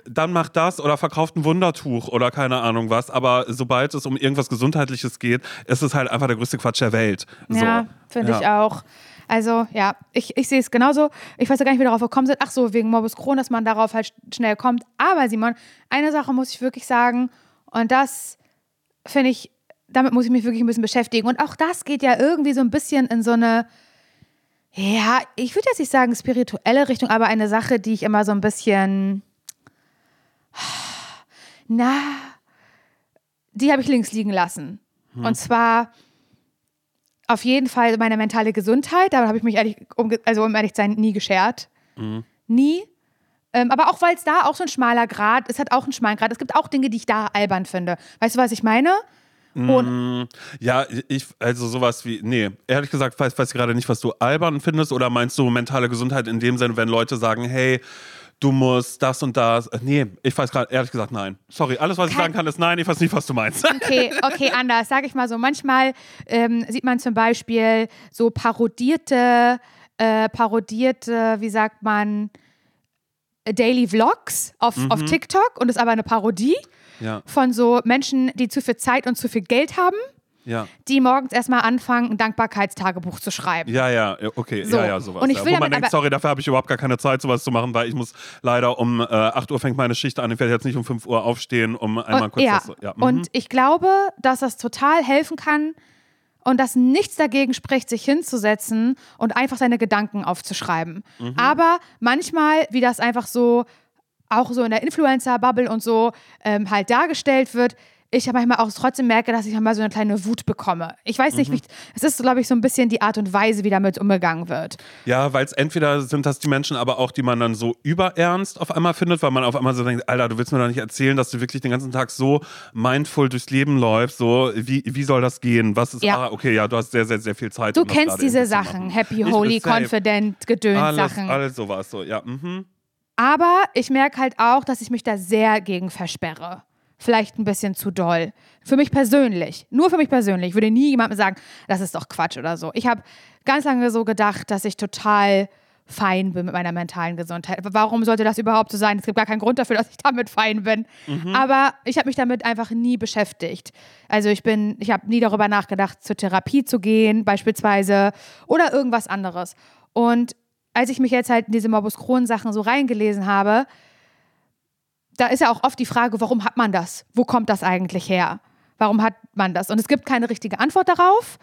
dann mach das oder verkauft ein Wundertuch oder keine Ahnung was. Aber sobald es um irgendwas Gesundheitliches geht, ist es halt einfach der größte Quatsch der Welt. So. Ja, finde ich Ja. auch. Also, ja, ich, ich sehe es genauso. Ich weiß ja gar nicht, wie wir darauf gekommen sind. Ach so, wegen Morbus Crohn, dass man darauf halt sch- schnell kommt. Aber Simon, eine Sache muss ich wirklich sagen, und das finde ich, damit muss ich mich wirklich ein bisschen beschäftigen. Und auch das geht ja irgendwie so ein bisschen in so eine, ja, ich würde jetzt nicht sagen spirituelle Richtung, aber eine Sache, die ich immer so ein bisschen, na, die habe ich links liegen lassen. Und zwar auf jeden Fall meine mentale Gesundheit. Damit habe ich mich ehrlich, um, also um ehrlich zu sein, nie geschert. Nie. Ähm, aber auch weil es da auch so ein schmaler Grad, es hat auch einen schmalen Grad. Es gibt auch Dinge, die ich da albern finde. Weißt du, was ich meine? Und Ja, ich, also sowas wie, nee, ehrlich gesagt, weiß, weiß ich gerade nicht, was du albern findest oder meinst du mentale Gesundheit in dem Sinne, wenn Leute sagen, hey, du musst das und das. Äh, Nee, ich weiß gerade, ehrlich gesagt, nein. Sorry, alles, was ich Kein- sagen kann, ist nein, ich weiß nicht, was du meinst. Okay, okay, anders. Sag ich mal so. Manchmal ähm, sieht man zum Beispiel so parodierte, äh, parodierte, wie sagt man, Daily Vlogs auf, auf TikTok und ist aber eine Parodie ja, von so Menschen, die zu viel Zeit und zu viel Geld haben, ja. die morgens erstmal anfangen, ein Dankbarkeitstagebuch zu schreiben. Ja, ja, okay, So. ja, ja, sowas. Und ich ja. will Wo man denkt, sorry, dafür habe ich überhaupt gar keine Zeit, sowas zu machen, weil ich muss leider um äh, 8 Uhr fängt meine Schicht an. Ich werde jetzt nicht um 5 Uhr aufstehen, um einmal Und, kurz ja. das. Ja, mhm. und ich glaube, dass das total helfen kann und dass nichts dagegen spricht, sich hinzusetzen und einfach seine Gedanken aufzuschreiben. Mhm. Aber manchmal, wie das einfach so, auch so in der Influencer-Bubble und so ähm, halt dargestellt wird, ich manchmal auch trotzdem merke, dass ich manchmal so eine kleine Wut bekomme. Ich weiß nicht, Mhm. wie ich, es ist, glaube ich, so ein bisschen die Art und Weise, wie damit umgegangen wird. Ja, weil es entweder sind das die Menschen, aber auch die man dann so überernst auf einmal findet, weil man auf einmal so denkt, Alter, du willst mir doch nicht erzählen, dass du wirklich den ganzen Tag so mindful durchs Leben läufst. So, wie, wie soll das gehen? Was ist, Ja. ah, okay, ja, du hast sehr, sehr, sehr viel Zeit. Du um kennst diese Sachen. Happy, Holy. Confident, Gedöns Alles, Sachen. alles sowas, so, ja. Mhm. Aber ich merke halt auch, dass ich mich da sehr gegen versperre. Vielleicht ein bisschen zu doll. Für mich persönlich. Nur für mich persönlich. Ich würde nie jemandem sagen, das ist doch Quatsch oder so. Ich habe ganz lange so gedacht, dass ich total fein bin mit meiner mentalen Gesundheit. Warum sollte das überhaupt so sein? Es gibt gar keinen Grund dafür, dass ich damit fein bin. Mhm. Aber ich habe mich damit einfach nie beschäftigt. Also ich bin, ich habe nie darüber nachgedacht, zur Therapie zu gehen, beispielsweise, oder irgendwas anderes. Und als ich mich jetzt halt in diese Morbus Crohn-Sachen so reingelesen habe, da ist ja auch oft die Frage, warum hat man das? Wo kommt das eigentlich her? Warum hat man das? Und es gibt keine richtige Antwort darauf.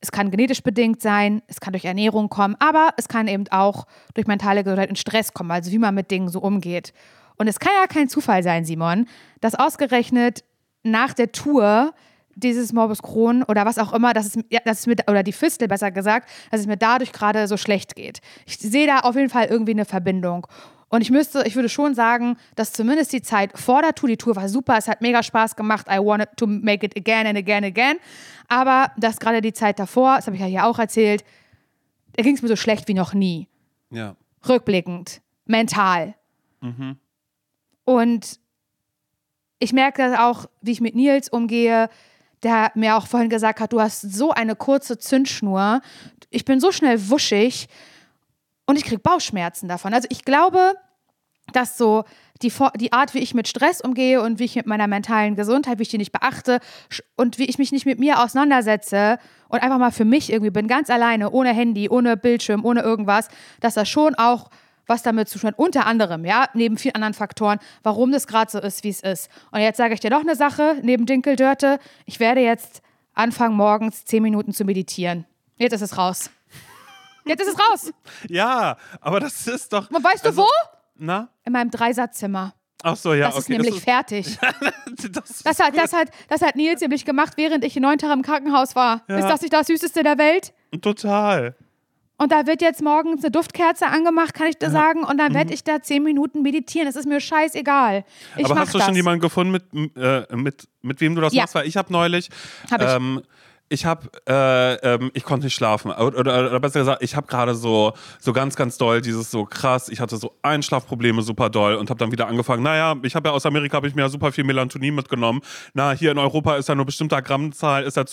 Es kann genetisch bedingt sein, es kann durch Ernährung kommen, aber es kann eben auch durch mentale Gesundheit in Stress kommen, also wie man mit Dingen so umgeht. Und es kann ja kein Zufall sein, Simon, dass ausgerechnet nach der Tour dieses Morbus Crohn oder was auch immer, dass es, ja, dass es mir, oder die Fistel besser gesagt, dass es mir dadurch gerade so schlecht geht. Ich sehe da auf jeden Fall irgendwie eine Verbindung. Und ich müsste, ich würde schon sagen, dass zumindest die Zeit vor der Tour, die Tour war super, es hat mega Spaß gemacht, I wanted to make it again and again and again. Aber dass gerade die Zeit davor, das habe ich ja hier auch erzählt, da ging es mir so schlecht wie noch nie. Ja. Rückblickend, mental. Mhm. Und ich merke das auch, wie ich mit Nils umgehe, der mir auch vorhin gesagt hat, du hast so eine kurze Zündschnur, ich bin so schnell wuschig, und ich kriege Bauchschmerzen davon. Also ich glaube, dass so die, die Art, wie ich mit Stress umgehe und wie ich mit meiner mentalen Gesundheit, wie ich die nicht beachte und wie ich mich nicht mit mir auseinandersetze und einfach mal für mich irgendwie bin, ganz alleine, ohne Handy, ohne Bildschirm, ohne irgendwas, dass das schon auch was damit zu tun unter anderem, ja, neben vielen anderen Faktoren, warum das gerade so ist, wie es ist. Und jetzt sage ich dir noch eine Sache, neben Dinkeldörte, ich werde jetzt anfangen, morgens zehn Minuten zu meditieren. Jetzt ist es raus. Jetzt ist es raus. Ja, aber das ist doch. Und weißt also, du wo? Na? In meinem Dreisatzzimmer. Ach so, ja. Das okay, ist nämlich das ist, fertig. das, das, hat, das, hat, das hat Nils nämlich gemacht, während ich neun Tage im Krankenhaus war. Ja. Ist das nicht das Süßeste der Welt? Total. Und da wird jetzt morgens eine Duftkerze angemacht, kann ich dir ja. sagen. Und dann werde mhm. ich da zehn Minuten meditieren. Das ist mir scheißegal. Ich Aber hast du das. schon jemanden gefunden, mit, äh, mit, mit wem du das ja. machst? Weil ich habe neulich. Hab ich. Ähm, ich habe, äh, ähm, ich konnte nicht schlafen. Oder, oder, oder besser gesagt, ich habe gerade so, so ganz, ganz doll dieses so krass. Ich hatte so Einschlafprobleme super doll und habe dann wieder angefangen. Naja, ich habe ja aus Amerika habe ich mir ja super viel Melatonin mitgenommen. Na, hier in Europa ist ja nur bestimmter Grammzahl ist ja äh,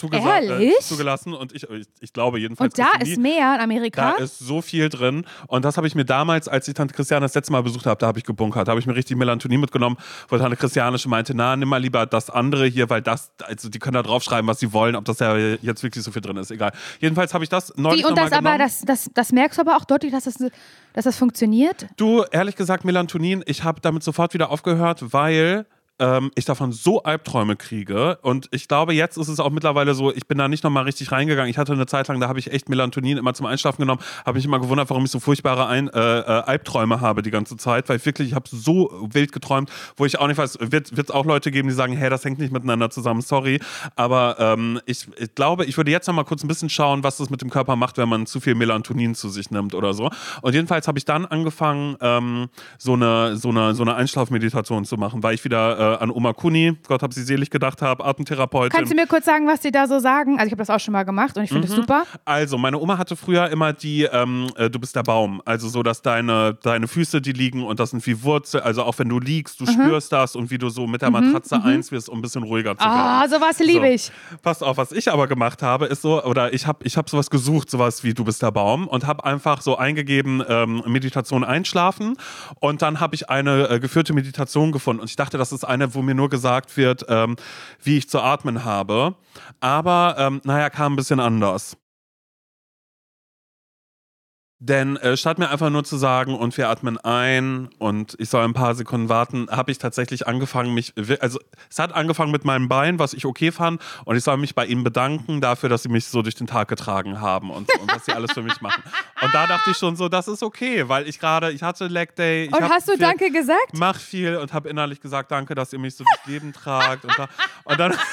zugelassen und ich, ich, ich, glaube jedenfalls. Und da ist mehr in Amerika. Da ist so viel drin und das habe ich mir damals, als ich Tante Christiane das letzte Mal besucht habe, da habe ich gebunkert. Da habe ich mir richtig Melatonin mitgenommen, wo Tante Christiane schon meinte, na, nimm mal lieber das andere hier, weil das, also die können da draufschreiben, was sie wollen, ob das ja jetzt wirklich so viel drin ist. Egal. Jedenfalls habe ich das neulich Wie, und das aber, das, das, das merkst du aber auch deutlich, dass das, dass das funktioniert? Du, ehrlich gesagt, Melatonin, ich habe damit sofort wieder aufgehört, weil ähm, ich davon so Albträume kriege. Und ich glaube, jetzt ist es auch mittlerweile so, ich bin da nicht nochmal richtig reingegangen. Ich hatte eine Zeit lang, da habe ich echt Melatonin immer zum Einschlafen genommen, habe mich immer gewundert, warum ich so furchtbare Ein äh, äh, Albträume habe die ganze Zeit, weil ich wirklich, ich habe so wild geträumt, wo ich auch nicht weiß, wird es auch Leute geben, die sagen, hey, das hängt nicht miteinander zusammen, sorry. Aber ähm, ich, ich, glaube, ich würde jetzt nochmal kurz ein bisschen schauen, was das mit dem Körper macht, wenn man zu viel Melatonin zu sich nimmt oder so. Und jedenfalls habe ich dann angefangen, ähm, so eine, so eine, so eine Einschlafmeditation zu machen, weil ich wieder an Oma Kuni, Gott hab sie selig gedacht habe, Atemtherapeutin. Kannst du mir kurz sagen, was sie da so sagen? Also ich habe das auch schon mal gemacht und ich finde es mhm. super. Also meine Oma hatte früher immer die, ähm, äh, du bist der Baum. Also so, dass deine, deine Füße, die liegen und das sind wie Wurzeln. Also auch wenn du liegst, du mhm. spürst das und wie du so mit der mhm. Matratze mhm. eins wirst, um ein bisschen ruhiger zu werden. Ah, sowas liebe ich. So. Pass auf, was ich aber gemacht habe, ist so, oder ich habe ich hab sowas gesucht, sowas wie du bist der Baum und habe einfach so eingegeben, ähm, Meditation einschlafen und dann habe ich eine äh, geführte Meditation gefunden und ich dachte, das ist eine, wo mir nur gesagt wird, ähm, wie ich zu atmen habe. Aber ähm, naja, kam ein bisschen anders. Denn äh, statt mir einfach nur zu sagen, und wir atmen ein und ich soll ein paar Sekunden warten, habe ich tatsächlich angefangen, mich, also es hat angefangen mit meinem Bein, was ich okay fand, und ich soll mich bei ihnen bedanken dafür, dass sie mich so durch den Tag getragen haben und, und was sie alles für mich machen. Und da dachte ich schon so, das ist okay, weil ich gerade, ich hatte Leg Day. und hast du viel, Danke gesagt? Mach viel und habe innerlich gesagt, danke, dass ihr mich so durchs Leben tragt. Und, da, und dann.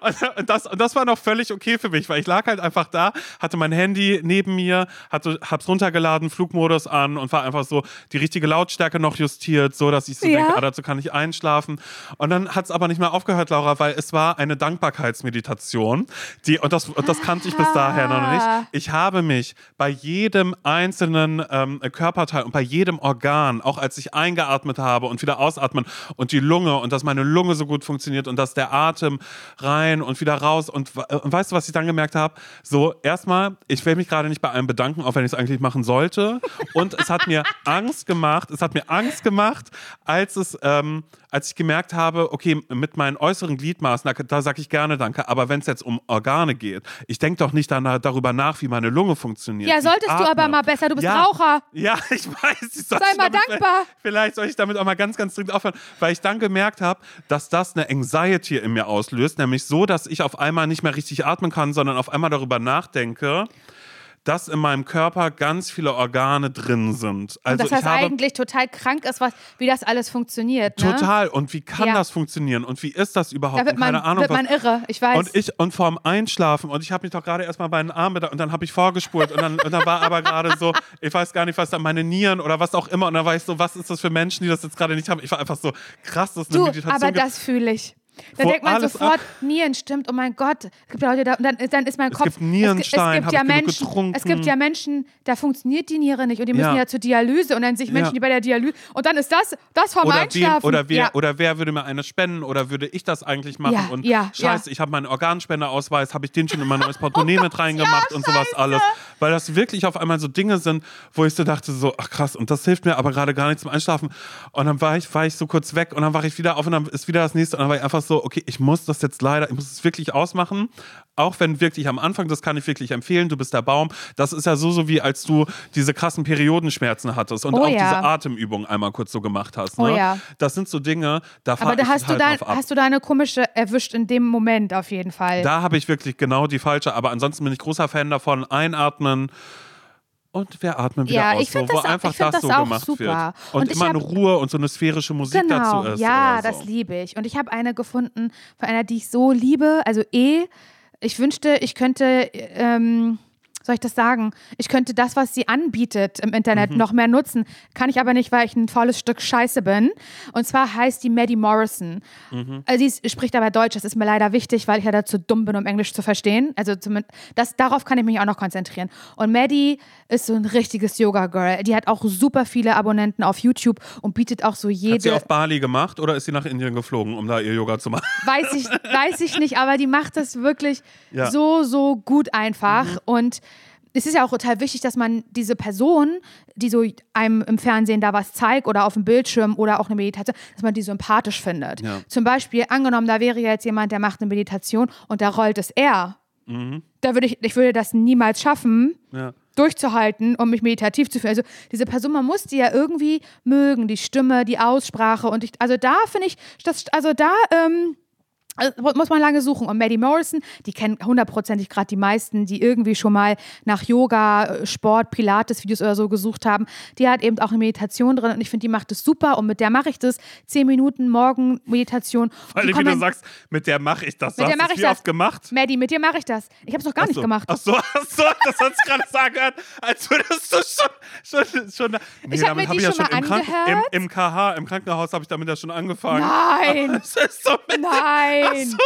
Und das, und das war noch völlig okay für mich, weil ich lag halt einfach da, hatte mein Handy neben mir, hatte, hab's runtergeladen, Flugmodus an und war einfach so die richtige Lautstärke noch justiert, so dass ich so ja. denke, ah, dazu kann ich einschlafen. Und dann hat es aber nicht mehr aufgehört, Laura, weil es war eine Dankbarkeitsmeditation. Die, und, das, und das kannte ich bis daher noch nicht. Ah. Ich habe mich bei jedem einzelnen ähm, Körperteil und bei jedem Organ, auch als ich eingeatmet habe und wieder ausatmen und die Lunge und dass meine Lunge so gut funktioniert und dass der Atem rein und wieder raus. Und, und weißt du, was ich dann gemerkt habe? So, erstmal, ich will mich gerade nicht bei einem bedanken, auch wenn ich es eigentlich machen sollte. Und es hat mir Angst gemacht, es hat mir Angst gemacht, als es, ähm, als ich gemerkt habe, okay, mit meinen äußeren Gliedmaßen, da, da sage ich gerne Danke, aber wenn es jetzt um Organe geht, ich denke doch nicht danach, darüber nach, wie meine Lunge funktioniert. Ja, solltest du aber mal besser, du bist ja, Raucher. Ja, ich weiß. Ich Sei mal dankbar. Vielleicht soll ich damit auch mal ganz, ganz dringend aufhören, weil ich dann gemerkt habe, dass das eine Anxiety in mir auslöst, nämlich so, dass ich auf einmal nicht mehr richtig atmen kann, sondern auf einmal darüber nachdenke, dass in meinem Körper ganz viele Organe drin sind. Also und dass das eigentlich total krank ist, was, wie das alles funktioniert. Ne? Total. Und wie kann ja. das funktionieren? Und wie ist das überhaupt? Da wird man, keine Ahnung, wird man irre, ich weiß. Und ich und vorm Einschlafen und ich habe mich doch gerade erstmal bei den Armen und dann habe ich vorgespult und dann, und dann war aber gerade so, ich weiß gar nicht, was da meine Nieren oder was auch immer und dann war ich so, was ist das für Menschen, die das jetzt gerade nicht haben? Ich war einfach so krass, das ist eine du, Meditation. Aber das fühle ich. Da denkt man sofort, Nieren stimmt, oh mein Gott. Es gibt Leute da, und dann, dann ist mein Kopf. Es gibt Nierenstein, es, es gibt ja Menschen, Es gibt ja Menschen, da funktioniert die Niere nicht und die müssen ja, ja zur Dialyse und dann sich Menschen, ja. die bei der Dialyse. Und dann ist das, das vom oder Einschlafen. Wem, oder, wer, ja. oder wer würde mir eine spenden oder würde ich das eigentlich machen? Ja, und ja, scheiße, ich habe meinen Organspendeausweis, habe ich den schon in mein neues Portemonnaie mit reingemacht und sowas alles. Weil das wirklich auf einmal so Dinge sind, wo ich so dachte, so, ach krass, und das hilft mir aber gerade gar nicht zum Einschlafen. Und dann war ich, war ich so kurz weg und dann wache ich wieder auf und dann ist wieder das nächste und dann war ich einfach so, okay, ich muss das jetzt leider, ich muss es wirklich ausmachen. Auch wenn wirklich am Anfang, das kann ich wirklich empfehlen, du bist der Baum. Das ist ja so, so wie als du diese krassen Periodenschmerzen hattest und oh, auch ja. diese Atemübung einmal kurz so gemacht hast. Ne? Oh, ja. Das sind so Dinge, da fahre ich hast halt du da, ab. hast du da eine komische erwischt in dem Moment auf jeden Fall. Da habe ich wirklich genau die falsche, aber ansonsten bin ich großer Fan davon. Einatmen, und wir atmen wieder ja, aus, ich so, wo das, einfach das, das so gemacht super. wird. Und, und immer hab, eine Ruhe und so eine sphärische Musik genau, dazu ist. Ja, so. das liebe ich. Und ich habe eine gefunden von einer, die ich so liebe, also eh. Ich wünschte, ich könnte ähm, soll ich das sagen? Ich könnte das, was sie anbietet im Internet, mhm. noch mehr nutzen. Kann ich aber nicht, weil ich ein volles Stück Scheiße bin. Und zwar heißt die Maddie Morrison. Mhm. Also sie spricht aber Deutsch. Das ist mir leider wichtig, weil ich ja dazu dumm bin, um Englisch zu verstehen. Also zumindest, das, darauf kann ich mich auch noch konzentrieren. Und Maddie ist so ein richtiges Yoga-Girl. Die hat auch super viele Abonnenten auf YouTube und bietet auch so jede. Hat sie auf Bali gemacht oder ist sie nach Indien geflogen, um da ihr Yoga zu machen? Weiß ich, weiß ich nicht, aber die macht das wirklich ja. so, so gut einfach. Mhm. Und es ist ja auch total wichtig, dass man diese Person, die so einem im Fernsehen da was zeigt oder auf dem Bildschirm oder auch eine Meditation, dass man die sympathisch findet. Ja. Zum Beispiel, angenommen, da wäre jetzt jemand, der macht eine Meditation und da rollt es er. Mhm. Da würde ich, ich würde das niemals schaffen. Ja durchzuhalten, um mich meditativ zu fühlen. Also diese Person, man muss die ja irgendwie mögen, die Stimme, die Aussprache und ich, also da finde ich, das, also da ähm, muss man lange suchen. Und Maddie Morrison, die kennen hundertprozentig gerade die meisten, die irgendwie schon mal nach Yoga, äh, Sport, Pilates-Videos oder so gesucht haben. Die hat eben auch eine Meditation drin und ich finde, die macht es super. Und mit der mache ich das. Zehn Minuten morgen Meditation. Vor allem, wie du sagst, mit der mache ich das. Mit der mache ich das. oft gemacht? Maddie, mit dir mache ich das. Ich habe es noch gar ach nicht gemacht. Ach so, ach so, das hat sich gerade sagen als würdest du schon. schon, schon nee, ich habe mir die ja schon mal im, Kranken, im, im, KH, im Krankenhaus habe ich damit ja schon angefangen. Nein! das ist so Nein! So,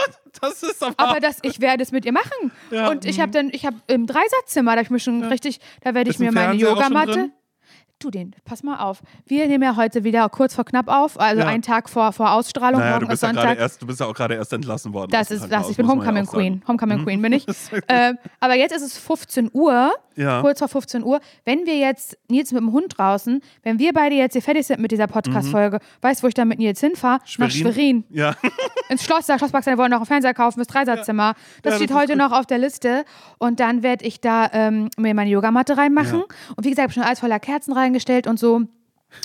das ist aber. Aber das, ich werde es mit ihr machen. Ja, und ich habe mhm. dann, ich habe im Dreisatzzimmer, da habe ich mir schon ja. richtig, da werde ich mir meine Yogamatte du den, pass mal auf. Wir nehmen ja heute wieder kurz vor knapp auf, also ja. einen Tag vor, vor Ausstrahlung. Naja, du, bist ja erst, du bist ja auch gerade erst entlassen worden. Das ist das. Ich bin Homecoming Queen. Homecoming mhm. Queen bin ich. äh, aber jetzt ist es 15 Uhr, ja. kurz vor 15 Uhr. Wenn wir jetzt, Nils mit dem Hund draußen, wenn wir beide jetzt hier fertig sind mit dieser Podcast-Folge, mhm. weißt du, wo ich dann mit Nils hinfahre? Nach Schwerin. Ja. Ins Schloss, der Schlossbaxer, wir wollen noch einen Fernseher kaufen, das Dreisatzzimmer. Das ja, steht das heute noch auf der Liste. Und dann werde ich da ähm, mir meine Yogamatte reinmachen. Und wie gesagt, ich habe schon alles voller Kerzen reingestellt und so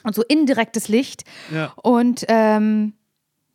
und so indirektes Licht. Ja. Und ähm,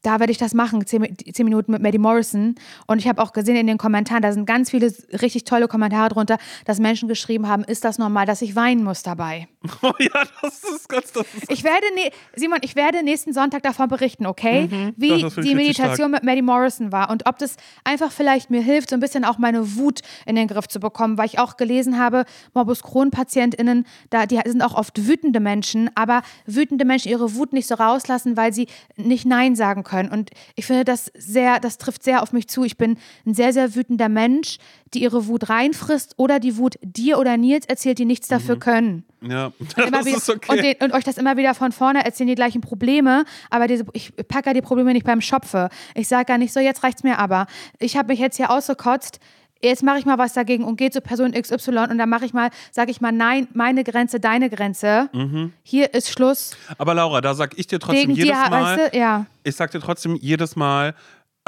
da werde ich das machen, zehn, zehn, Minuten mit Maddie Morrison. Und ich habe auch gesehen in den Kommentaren, da sind ganz viele richtig tolle Kommentare drunter, dass Menschen geschrieben haben, ist das normal, dass ich weinen muss dabei? Oh ja, das ist ganz, das ist Ich werde, ne Simon, ich werde nächsten Sonntag davon berichten, okay? Mhm, Wie die Meditation mit Maddie Morrison war und ob das einfach vielleicht mir hilft, so ein bisschen auch meine Wut in den Griff zu bekommen, weil ich auch gelesen habe, Morbus Crohn-PatientInnen, da, die sind auch oft wütende Menschen, aber wütende Menschen ihre Wut nicht so rauslassen, weil sie nicht Nein sagen können können. Und ich finde das sehr, das trifft sehr auf mich zu. Ich bin ein sehr, sehr wütender Mensch, die ihre Wut reinfrisst oder die Wut dir oder Nils erzählt, die nichts dafür können. Ja, Und, das ist okay. und, den, und euch das immer wieder von vorne erzählen, die gleichen Probleme, aber diese, ich packe die Probleme nicht beim Schopfe. Ich sage gar nicht so, jetzt reicht's mir aber. Ich habe mich jetzt hier ausgekotzt, jetzt mache ich mal was dagegen und gehe zu Person XY und dann mache ich mal, sage ich mal, nein, meine Grenze, deine Grenze. Mhm. Hier ist Schluss. Aber Laura, da sag ich dir trotzdem Wegen jedes dir, Mal, weißt du, ja. ich sag dir trotzdem jedes Mal,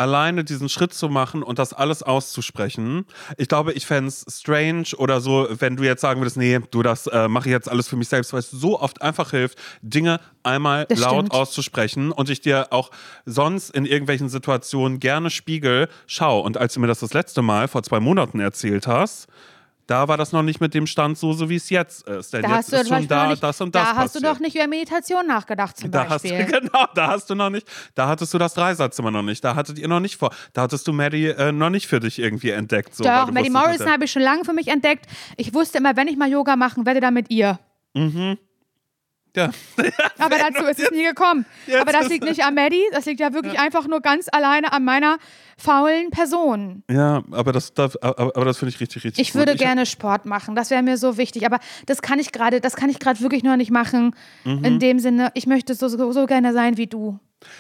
alleine diesen Schritt zu machen und das alles auszusprechen. Ich glaube, ich fände es strange oder so, wenn du jetzt sagen würdest, nee, du, das äh, mache ich jetzt alles für mich selbst, weil es so oft einfach hilft, Dinge einmal Das laut stimmt. auszusprechen und ich dir auch sonst in irgendwelchen Situationen gerne spiegel, schau. Und als du mir das das letzte Mal vor zwei Monaten erzählt hast, da war das noch nicht mit dem Stand so, so wie es jetzt ist. Denn Da jetzt hast du ist schon da nicht, das und das Da hast du passiert. doch nicht über Meditation nachgedacht zum Da hast, du, Beispiel. genau, da hast du noch nicht, da hattest du das Dreisatzzimmer noch nicht, da hattet ihr noch nicht vor, da hattest du Maddie äh, noch nicht für dich irgendwie entdeckt. So, Doch, du Maddie Morrison habe ich schon lange für mich entdeckt. Ich wusste immer, wenn ich mal Yoga machen werde, dann mit ihr. Der- Aber dazu ist es nie gekommen. Jetzt Aber das liegt nicht an Maddie, das liegt ja wirklich einfach nur ganz alleine an meiner faulen Person. Ja, ja, aber das, das, aber, aber das finde ich richtig, richtig Ich würde gut. gerne Sport machen, das wäre mir so wichtig, aber das kann ich gerade, das kann ich gerade wirklich noch nicht machen. In dem Sinne, ich möchte so, so, so gerne sein wie du.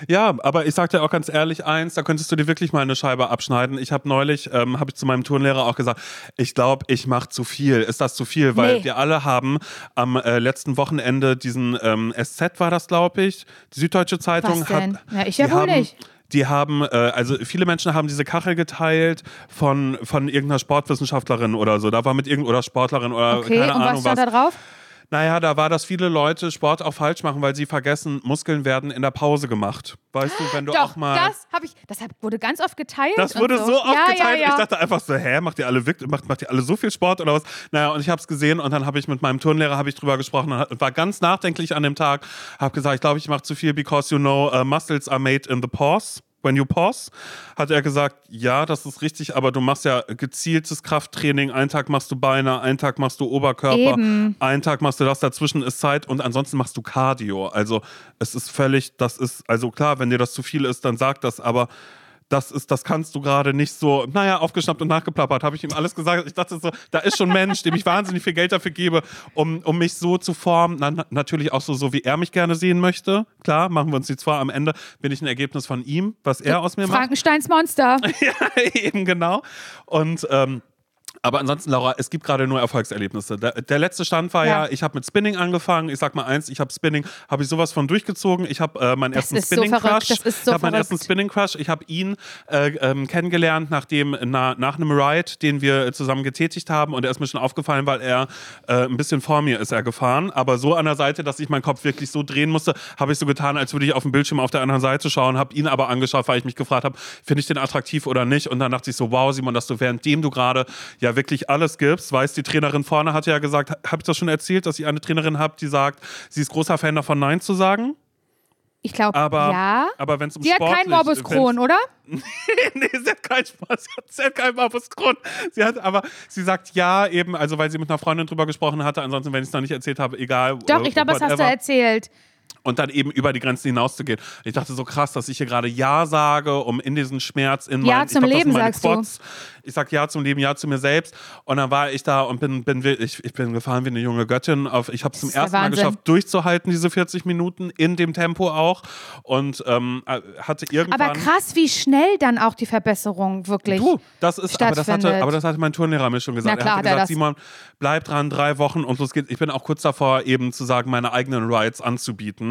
Ja, aber ich sag dir auch ganz ehrlich eins, da könntest du dir wirklich mal eine Scheibe abschneiden. Ich habe neulich, ähm, habe ich zu meinem Turnlehrer auch gesagt, ich glaube, ich mache zu viel. Ist das zu viel? Weil Nee. wir alle haben am äh, letzten Wochenende diesen ähm, SZ war das, glaube ich, die Süddeutsche Zeitung Was denn? hat. Ja, ich ja wohl nicht. Die haben, äh, also viele Menschen haben diese Kachel geteilt von, von irgendeiner Sportwissenschaftlerin oder so. Da war mit irgend oder Sportlerin oder Okay, keine und was Ahnung stand was. da drauf? Naja, da war, dass viele Leute Sport auch falsch machen, weil sie vergessen, Muskeln werden in der Pause gemacht. Weißt du, wenn du Doch, auch mal. das habe ich, das wurde ganz oft geteilt. Das wurde so, oft ja, geteilt. Ja, ja. Ich dachte einfach so, hä, macht ihr alle wirklich, macht, macht ihr alle so viel Sport oder was? Naja, und ich habe es gesehen und dann habe ich mit meinem Turnlehrer habe ich drüber gesprochen und war ganz nachdenklich an dem Tag. Habe gesagt, ich glaube, ich mache zu viel, because you know, uh, muscles are made in the pause. When you pause, hat er gesagt, ja, das ist richtig, aber du machst ja gezieltes Krafttraining. Einen Tag machst du Beine, einen Tag machst du Oberkörper, Eben. einen Tag machst du das, dazwischen ist Zeit und ansonsten machst du Cardio. Also es ist völlig, das ist, also klar, wenn dir das zu viel ist, dann sag das, aber das ist, das kannst du gerade nicht so, naja, aufgeschnappt und nachgeplappert, habe ich ihm alles gesagt. Ich dachte so, da ist schon ein Mensch, dem ich wahnsinnig viel Geld dafür gebe, um, um mich so zu formen. Na, na- natürlich auch so, so, wie er mich gerne sehen möchte. Klar, machen wir uns nichts vor. Am Ende bin ich ein Ergebnis von ihm, was er aus mir macht. Frankensteins Monster. Ja, eben genau. Und ähm, aber ansonsten, Laura, es gibt gerade nur Erfolgserlebnisse. Der, der letzte Stand war ja, Ja. ich habe mit Spinning angefangen. Ich sag mal eins, ich habe Spinning, habe ich sowas von durchgezogen. Ich habe äh, meinen ersten ist so so ich habe meinen ersten Spinning Crush. Ich habe ihn äh, ähm, kennengelernt, nachdem na, nach einem Ride, den wir zusammen getätigt haben. Und er ist mir schon aufgefallen, weil er äh, ein bisschen vor mir ist er gefahren, aber so an der Seite, dass ich meinen Kopf wirklich so drehen musste, habe ich so getan, als würde ich auf dem Bildschirm auf der anderen Seite schauen, habe ihn aber angeschaut, weil ich mich gefragt habe, finde ich den attraktiv oder nicht? Und dann dachte ich so, wow, Simon, dass du währenddem du gerade ja wirklich alles gibst, weißt, die Trainerin vorne hat ja gesagt, habe ich das schon erzählt, dass ich eine Trainerin habe, die sagt, sie ist großer Fan davon, Nein zu sagen. Ich glaube, Aber, ja. aber wenn es um Die hat keinen Morbus Crohn, oder? nee, sie hat keinen Spaß. Sie hat keinen Morbus Crohn. Sie hat aber, sie sagt ja eben, also weil sie mit einer Freundin drüber gesprochen hatte. Ansonsten, wenn ich es noch nicht erzählt habe, egal. Doch, äh, ich glaube, das hast du erzählt. Und dann eben über die Grenzen hinauszugehen. Ich dachte so krass, dass ich hier gerade Ja sage, um in diesen Schmerz, in Ja mein, zum ich glaub, Leben, sagst du. Quads. Ich sag Ja zum Leben, Ja zu mir selbst. Und dann war ich da und bin, bin ich, ich bin gefahren wie eine junge Göttin. Auf, ich habe es zum ersten Mal geschafft, durchzuhalten, diese 40 Minuten, in dem Tempo auch. Und ähm, äh, hatte irgendwann... Aber krass, wie schnell dann auch die Verbesserung wirklich. Du, das ist, aber das, hatte, aber das hatte mein Turnlehrer mir schon gesagt. Na klar er hat gesagt. Simon, bleib dran, drei Wochen und los geht's. Ich bin auch kurz davor, eben zu sagen, meine eigenen Rides anzubieten,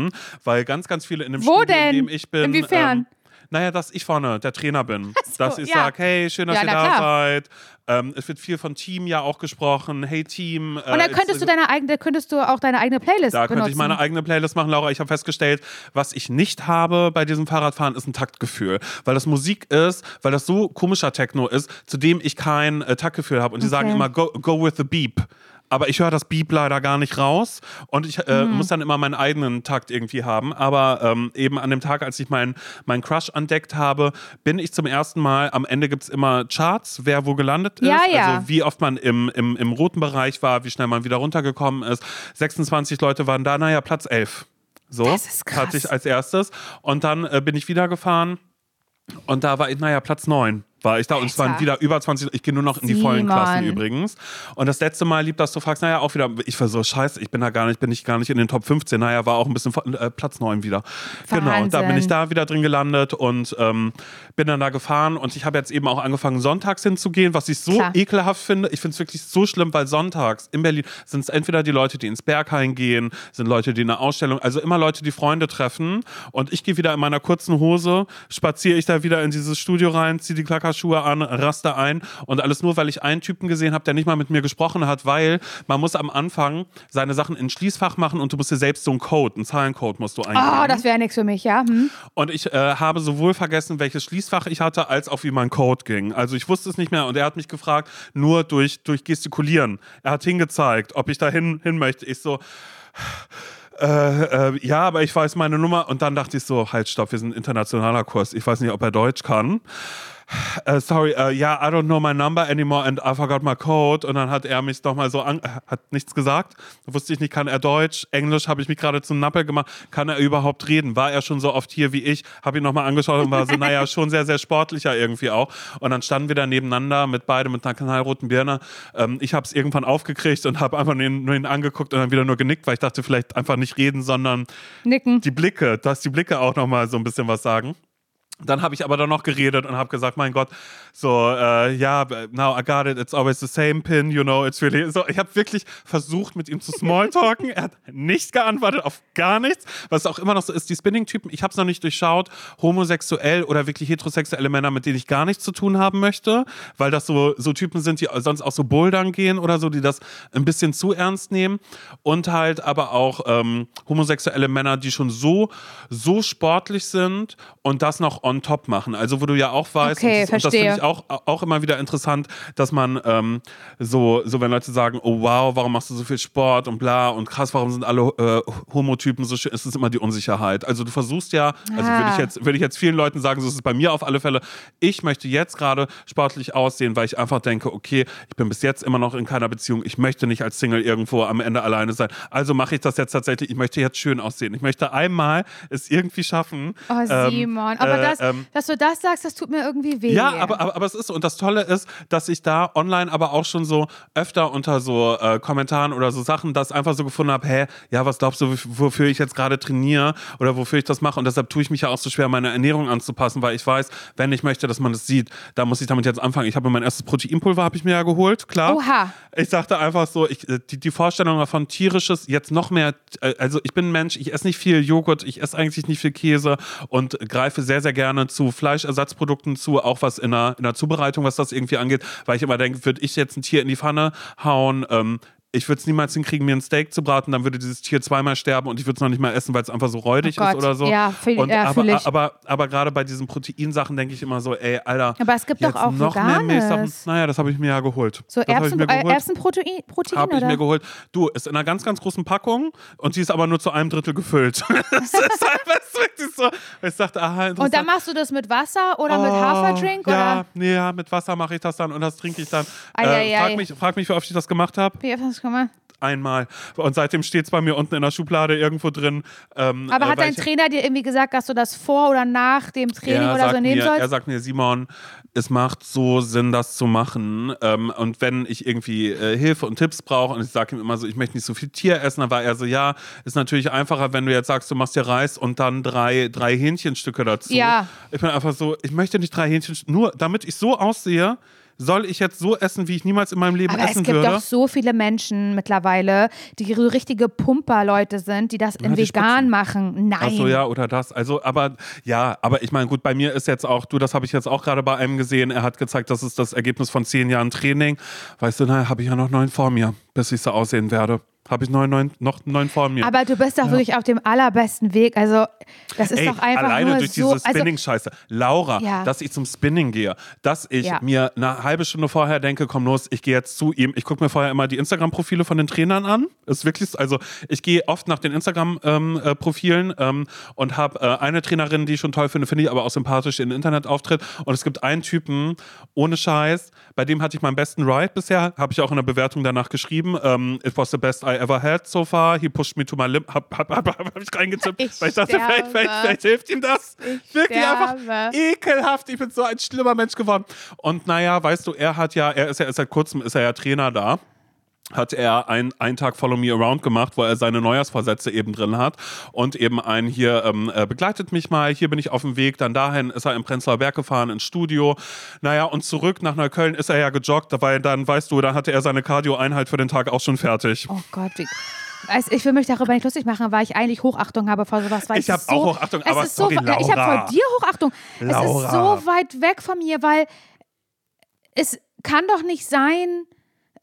weil ganz, ganz viele in dem Wo Studio, denn? in dem ich bin. Inwiefern? Ähm, naja, dass ich vorne der Trainer bin. so, dass ich ja. sage, hey, schön, dass Ja, ihr da klar. seid. Ähm, es wird viel von Team ja auch gesprochen. Hey Team. Und dann könntest du deine eigene, könntest du auch deine eigene Playlist Da benutzen. könnte ich meine eigene Playlist machen, Laura. Ich habe festgestellt, was ich nicht habe bei diesem Fahrradfahren, ist ein Taktgefühl. Weil das Musik ist, weil das so komischer Techno ist, zu dem ich kein äh, Taktgefühl habe. Und die sagen Okay. immer, go, go with the beep. Aber ich höre das Beep leider gar nicht raus und ich äh, Mhm. muss dann immer meinen eigenen Takt irgendwie haben. Aber ähm, eben an dem Tag, als ich meinen mein Crush entdeckt habe, bin ich zum ersten Mal, am Ende gibt es immer Charts, wer wo gelandet ist. Ja, ja. Also wie oft man im, im, im roten Bereich war, wie schnell man wieder runtergekommen ist. 26 Leute waren da, naja, Platz 11. So Das ist krass. hatte ich als erstes. Und dann äh, bin ich wieder gefahren und da war ich, naja, Platz 9 war ich da und es waren wieder über 20, ich gehe nur noch in die vollen Simon. Klassen übrigens. Und das letzte Mal lieb, dass du fragst, naja, auch wieder, ich war so, scheiße, ich bin da gar nicht, bin ich gar nicht in den Top 15, naja, war auch ein bisschen äh, Platz 9 wieder. Genau, und da bin ich Wahnsinn. da wieder drin gelandet und ähm, bin dann da gefahren und ich habe jetzt eben auch angefangen, sonntags hinzugehen, was ich so Klar. ekelhaft finde. Ich finde es wirklich so schlimm, weil sonntags in Berlin sind es entweder die Leute, die ins Berghain gehen, sind Leute, die in eine Ausstellung, also immer Leute, die Freunde treffen und ich gehe wieder in meiner kurzen Hose, spaziere ich da wieder in dieses Studio rein, ziehe die Klackerschuhe an, raste ein und alles nur, weil ich einen Typen gesehen habe, der nicht mal mit mir gesprochen hat, weil man muss am Anfang seine Sachen in Schließfach machen und du musst dir selbst so einen Code, einen Zahlencode musst du eingeben. Oh, das wäre nichts für mich, ja. Hm? Und ich äh, habe sowohl vergessen, welches Schließfach ich hatte, als auch wie mein Code ging. Also ich wusste es nicht mehr und er hat mich gefragt, nur durch, durch Gestikulieren. Er hat hingezeigt, ob ich da hin, hin möchte. Ich so, äh, äh, ja, aber ich weiß meine Nummer. Und dann dachte ich so, halt, stopp, wir sind ein internationaler Kurs. Ich weiß nicht, ob er Deutsch kann. Äh, sorry, äh, ja, I don't know my number anymore and I forgot my code. Und dann hat er mich doch mal so an, äh, hat nichts gesagt. Da wusste ich nicht, kann er Deutsch, Englisch, habe ich mich gerade zum Nappel gemacht. Kann er überhaupt reden? War er schon so oft hier wie ich? Habe ihn nochmal angeschaut und war so, naja, schon sehr, sehr sportlicher irgendwie auch. Und dann standen wir da nebeneinander mit beidem mit einer knallroten Birne. Ähm, ich habe es irgendwann aufgekriegt und habe einfach nur ihn, nur ihn angeguckt und dann wieder nur genickt, weil ich dachte, vielleicht einfach nicht reden, sondern Nicken. die Blicke, dass die Blicke auch nochmal so ein bisschen was sagen. Dann habe ich aber dann noch geredet und habe gesagt, mein Gott, so, äh, ja, now I got it, it's always the same pin, you know, it's really, so, ich habe wirklich versucht, mit ihm zu smalltalken. er hat nicht geantwortet, auf gar nichts, was auch immer noch so ist, die Spinning-Typen, ich habe es noch nicht durchschaut, homosexuell oder wirklich heterosexuelle Männer, mit denen ich gar nichts zu tun haben möchte, weil das so, so Typen sind, die sonst auch so bouldern gehen oder so, die das ein bisschen zu ernst nehmen und halt aber auch ähm, homosexuelle Männer, die schon so, so sportlich sind und das noch on top machen. Also wo du ja auch weißt, Okay, und das, das finde ich auch, auch immer wieder interessant, dass man ähm, so, so, wenn Leute sagen, oh wow, warum machst du so viel Sport und bla und krass, warum sind alle äh, Homotypen so schön, es ist immer die Unsicherheit. Also du versuchst ja, also würde ich Ah. jetzt, würde ich jetzt vielen Leuten sagen, so ist es bei mir auf alle Fälle, ich möchte jetzt gerade sportlich aussehen, weil ich einfach denke, okay, ich bin bis jetzt immer noch in keiner Beziehung, ich möchte nicht als Single irgendwo am Ende alleine sein. Also mache ich das jetzt tatsächlich, ich möchte jetzt schön aussehen. Ich möchte einmal es irgendwie schaffen. Oh, ähm, Simon. Aber äh, das, ähm, dass du das sagst, das tut mir irgendwie weh. ja, aber, aber, aber es ist so. Und das Tolle ist, dass ich da online aber auch schon so öfter unter so äh, Kommentaren oder so Sachen das einfach so gefunden habe, hä, ja, was glaubst du, wofür ich jetzt gerade trainiere oder wofür ich das mache? Und deshalb tue ich mich ja auch so schwer, meine Ernährung anzupassen, weil ich weiß, wenn ich möchte, dass man das sieht, da muss ich damit jetzt anfangen. Ich habe mir mein erstes Proteinpulver, habe ich mir ja geholt, klar. Oha. Ich dachte einfach so, ich, äh, die, die Vorstellung davon, tierisches, jetzt noch mehr, äh, also ich bin ein Mensch, ich esse nicht viel Joghurt, ich esse eigentlich nicht viel Käse und greife sehr, sehr gerne zu Fleischersatzprodukten zu, auch was in der, in der Zubereitung, was das irgendwie angeht, weil ich immer denke, würde ich jetzt ein Tier in die Pfanne hauen, ähm, ich würde es niemals hinkriegen, mir ein Steak zu braten, dann würde dieses Tier zweimal sterben und ich würde es noch nicht mal essen, weil es einfach so räudig Oh ist oder so. Ja, fühl- und, ja, aber, ich. aber, aber gerade bei diesen Proteinsachen denke ich immer so, ey, Alter. Aber es gibt doch auch noch mehr Milchsachen. Veganes. Naja, das habe ich mir ja geholt. So Erbsen, äh. Erbsenprotein, Protein, Habe ich mir geholt. Du, ist in einer ganz, ganz großen Packung und die ist aber nur zu einem Drittel gefüllt. das ist einfach so wirklich so. Ich dachte, aha. Und dann machst du das mit Wasser oder mit Oh, Haferdrink? Ja, Oder? nee, ja, mit Wasser mache ich das dann und das trinke ich dann. Ei, äh, ei. frag, mich, frag mich, wie oft ich das gemacht habe. Wie gemacht? Einmal. Und seitdem steht es bei mir unten in der Schublade irgendwo drin. Ähm, Aber äh, hat dein Trainer dir irgendwie gesagt, dass du das vor oder nach dem Training er oder so nehmen mir, sollst? Er sagt mir, Simon, es macht so Sinn, das zu machen. Ähm, und wenn ich irgendwie äh, Hilfe und Tipps brauche und ich sage ihm immer so, ich möchte nicht so viel Tier essen, dann war er so, ja, ist natürlich einfacher, wenn du jetzt sagst, du machst dir Reis und dann drei, drei Hähnchenstücke dazu. Ja. Ich bin einfach so, ich möchte nicht drei Hähnchenstücke, nur damit ich so aussehe, soll ich jetzt so essen, wie ich niemals in meinem Leben Aber es essen gibt würde. doch so viele Menschen mittlerweile, die so richtige Pumper-Leute sind, die das in Ja, vegan machen. Nein. Ach so, ja, oder das. Also, aber ja, aber ich meine, gut, bei mir ist jetzt auch, du, das habe ich jetzt auch gerade bei einem gesehen, er hat gezeigt, das ist das Ergebnis von zehn Jahren Training. Weißt du, na, habe ich ja noch neun vor mir, bis ich so aussehen werde. Habe ich neun, neun, noch neun vor mir. Aber du bist doch wirklich auf dem allerbesten Weg. Also, das ist Ey, doch einfach alleine nur durch so. diese also, Spinning-Scheiße. Laura, Ja. dass ich zum Spinning gehe, dass ich Ja. mir eine halbe Stunde vorher denke, komm los, ich gehe jetzt zu ihm. Ich gucke mir vorher immer die Instagram-Profile von den Trainern an. Ist wirklich, also ich gehe oft nach den Instagram-Profilen ähm, und habe äh, eine Trainerin, die ich schon toll finde, finde ich aber auch sympathisch in Internetauftritt. Und es gibt einen Typen, ohne Scheiß, bei dem hatte ich meinen besten Ride bisher, habe ich auch in der Bewertung danach geschrieben. Ähm, it was the best I ever had so far. He pushed me to my limit. Hab, hab, hab, hab ich reingezippt, Ich weil ich dachte, vielleicht, vielleicht, vielleicht hilft ihm das. Ich Wirklich einfach sterbe. ekelhaft. Ich bin so ein schlimmer Mensch geworden. Und naja, weißt du, er hat ja, er ist ja erst seit kurzem ist er ja Trainer da hat er ein, einen Tag Follow Me Around gemacht, wo er seine Neujahrsvorsätze eben drin hat und eben ein hier ähm, äh, begleitet mich mal, hier bin ich auf dem Weg, dann dahin ist er im Prenzlauer Berg gefahren ins Studio, naja und zurück nach Neukölln ist er ja gejoggt, weil dann, weißt du, da hatte er seine Cardio-Einheit für den Tag auch schon fertig. Oh Gott, wie. Also ich will mich darüber nicht lustig machen, weil ich eigentlich Hochachtung habe vor sowas. Weil Ich es hab ist so, auch Hochachtung, es aber so, sorry, ja, Ich habe Laura. vor dir Hochachtung. Es ist Laura. so weit weg von mir, weil es kann doch nicht sein.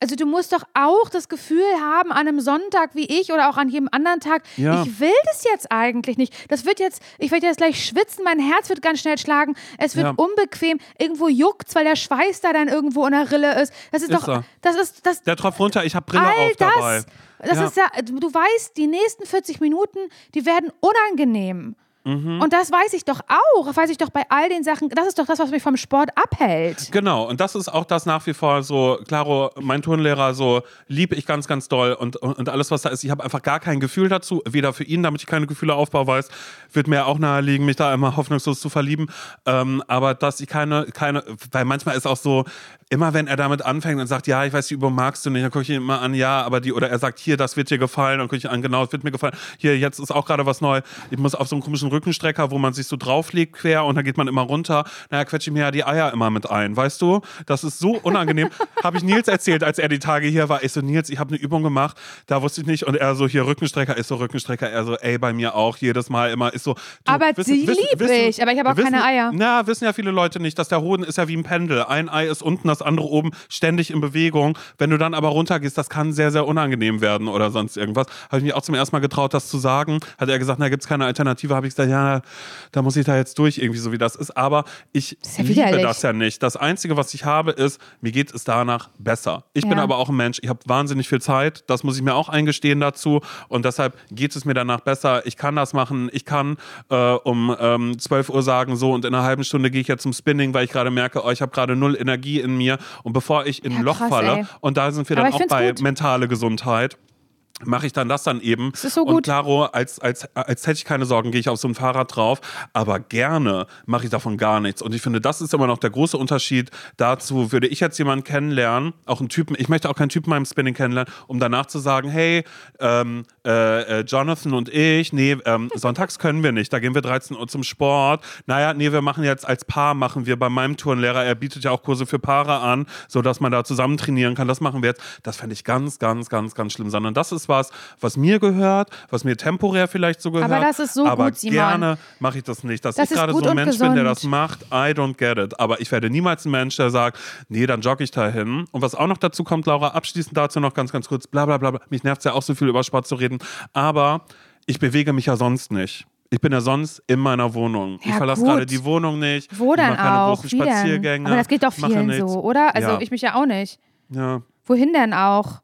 Also du musst doch auch das Gefühl haben an einem Sonntag wie ich oder auch an jedem anderen Tag, Ja. ich will das jetzt eigentlich nicht. Das wird jetzt, ich werde jetzt gleich schwitzen, mein Herz wird ganz schnell schlagen, es wird Ja. unbequem, irgendwo juckt's, weil der Schweiß da dann irgendwo in der Rille ist. Das ist, Ist doch, er. das ist, das, Der tropft runter, ich habe Brille all auf dabei. das, das Ja. ist ja, du weißt, die nächsten 40 Minuten, die werden unangenehm. Mhm. Und das weiß ich doch auch. Das weiß ich doch bei all den Sachen. Das ist doch das, was mich vom Sport abhält. Genau, und das ist auch das nach wie vor so, Claro, mein Turnlehrer, so liebe ich ganz, ganz doll und, und, alles, was da ist. Ich habe einfach gar kein Gefühl dazu, weder für ihn, damit ich keine Gefühle aufbaue, weiß, wird mir auch naheliegen, mich da immer hoffnungslos zu verlieben. Ähm, aber dass ich keine, keine, weil manchmal ist auch so, immer wenn er damit anfängt und sagt, ja, ich weiß, die Übung magst du nicht, dann gucke ich ihn immer an, ja, aber die, oder er sagt, hier, das wird dir gefallen, dann gucke ich an, genau, das wird mir gefallen. Hier, jetzt ist auch gerade was neu. Ich muss auf so einen komischen Rückenstrecker, wo man sich so drauflegt quer und dann geht man immer runter. Naja, quetsche ich mir ja die Eier immer mit ein, weißt du? Das ist so unangenehm. Habe ich Nils erzählt, als er die Tage hier war. Ich so, Nils, ich habe eine Übung gemacht, da wusste ich nicht. Und er so, hier Rückenstrecker, ist so Rückenstrecker. Er so, ey, bei mir auch, jedes Mal immer, ist so. Du, Aber die lieb ich, aber ich habe auch wissen, keine Eier. Na, wissen ja viele Leute nicht, dass der Hoden ist ja wie ein Pendel. Ein Ei ist unten, das andere oben, ständig in Bewegung. Wenn du dann aber runtergehst, das kann sehr, sehr unangenehm werden oder sonst irgendwas. Habe ich mich auch zum ersten Mal getraut, das zu sagen. Hat er gesagt, na, gibt es keine Alternative. Habe ich gesagt, ja, da muss ich da jetzt durch, irgendwie so wie das ist. Aber ich ist ja liebe widerlich. das ja nicht. Das Einzige, was ich habe, ist, mir geht es danach besser. Ich bin Ja. aber auch ein Mensch, ich habe wahnsinnig viel Zeit. Das muss ich mir auch eingestehen dazu. Und deshalb geht es mir danach besser. Ich kann das machen. Ich kann äh, um ähm, 12 Uhr sagen, so und in einer halben Stunde gehe ich jetzt zum Spinning, weil ich gerade merke, oh, ich habe gerade null Energie in mir. Und bevor ich in ein Ja, Loch krass, falle, ey. und da sind wir Aber dann auch bei gut. mentale Gesundheit. Mache ich dann das dann eben. ist so Und gut. klaro, als, als, als hätte ich keine Sorgen, gehe ich auf so ein Fahrrad drauf. Aber gerne mache ich davon gar nichts. Und ich finde, das ist immer noch der große Unterschied. Dazu würde ich jetzt jemanden kennenlernen, auch einen Typen, ich möchte auch keinen Typen beim Spinning kennenlernen, um danach zu sagen, hey, ähm, äh, äh, Jonathan und ich, nee, ähm, sonntags können wir nicht, da gehen wir 13 Uhr zum Sport. Naja, nee, wir machen jetzt als Paar, machen wir bei meinem Turnlehrer, er bietet ja auch Kurse für Paare an, sodass man da zusammen trainieren kann. Das machen wir jetzt. Das fände ich ganz, ganz, ganz, ganz schlimm. Sondern das ist was, was mir gehört, was mir temporär vielleicht so gehört. Aber das ist so aber gut, Simon. gerne mache ich das nicht. Dass Das ich gerade so ein Mensch bin, der das gesund. macht, I don't get it. Aber ich werde niemals ein Mensch, der sagt, nee, dann jogge ich dahin. Und was auch noch dazu kommt, Laura, abschließend dazu noch ganz, ganz kurz, bla bla bla. Mich nervt es ja auch so viel über Sport zu reden. Aber ich bewege mich ja sonst nicht. Ich bin ja sonst in meiner Wohnung. ich Ja, verlasse gut. gerade die Wohnung nicht. Wo ich dann mache keine auch? großen Wie denn? Spaziergänge. Aber das geht doch vielen so, oder? Also Ja. ich mich ja auch nicht. Ja, Wohin denn auch?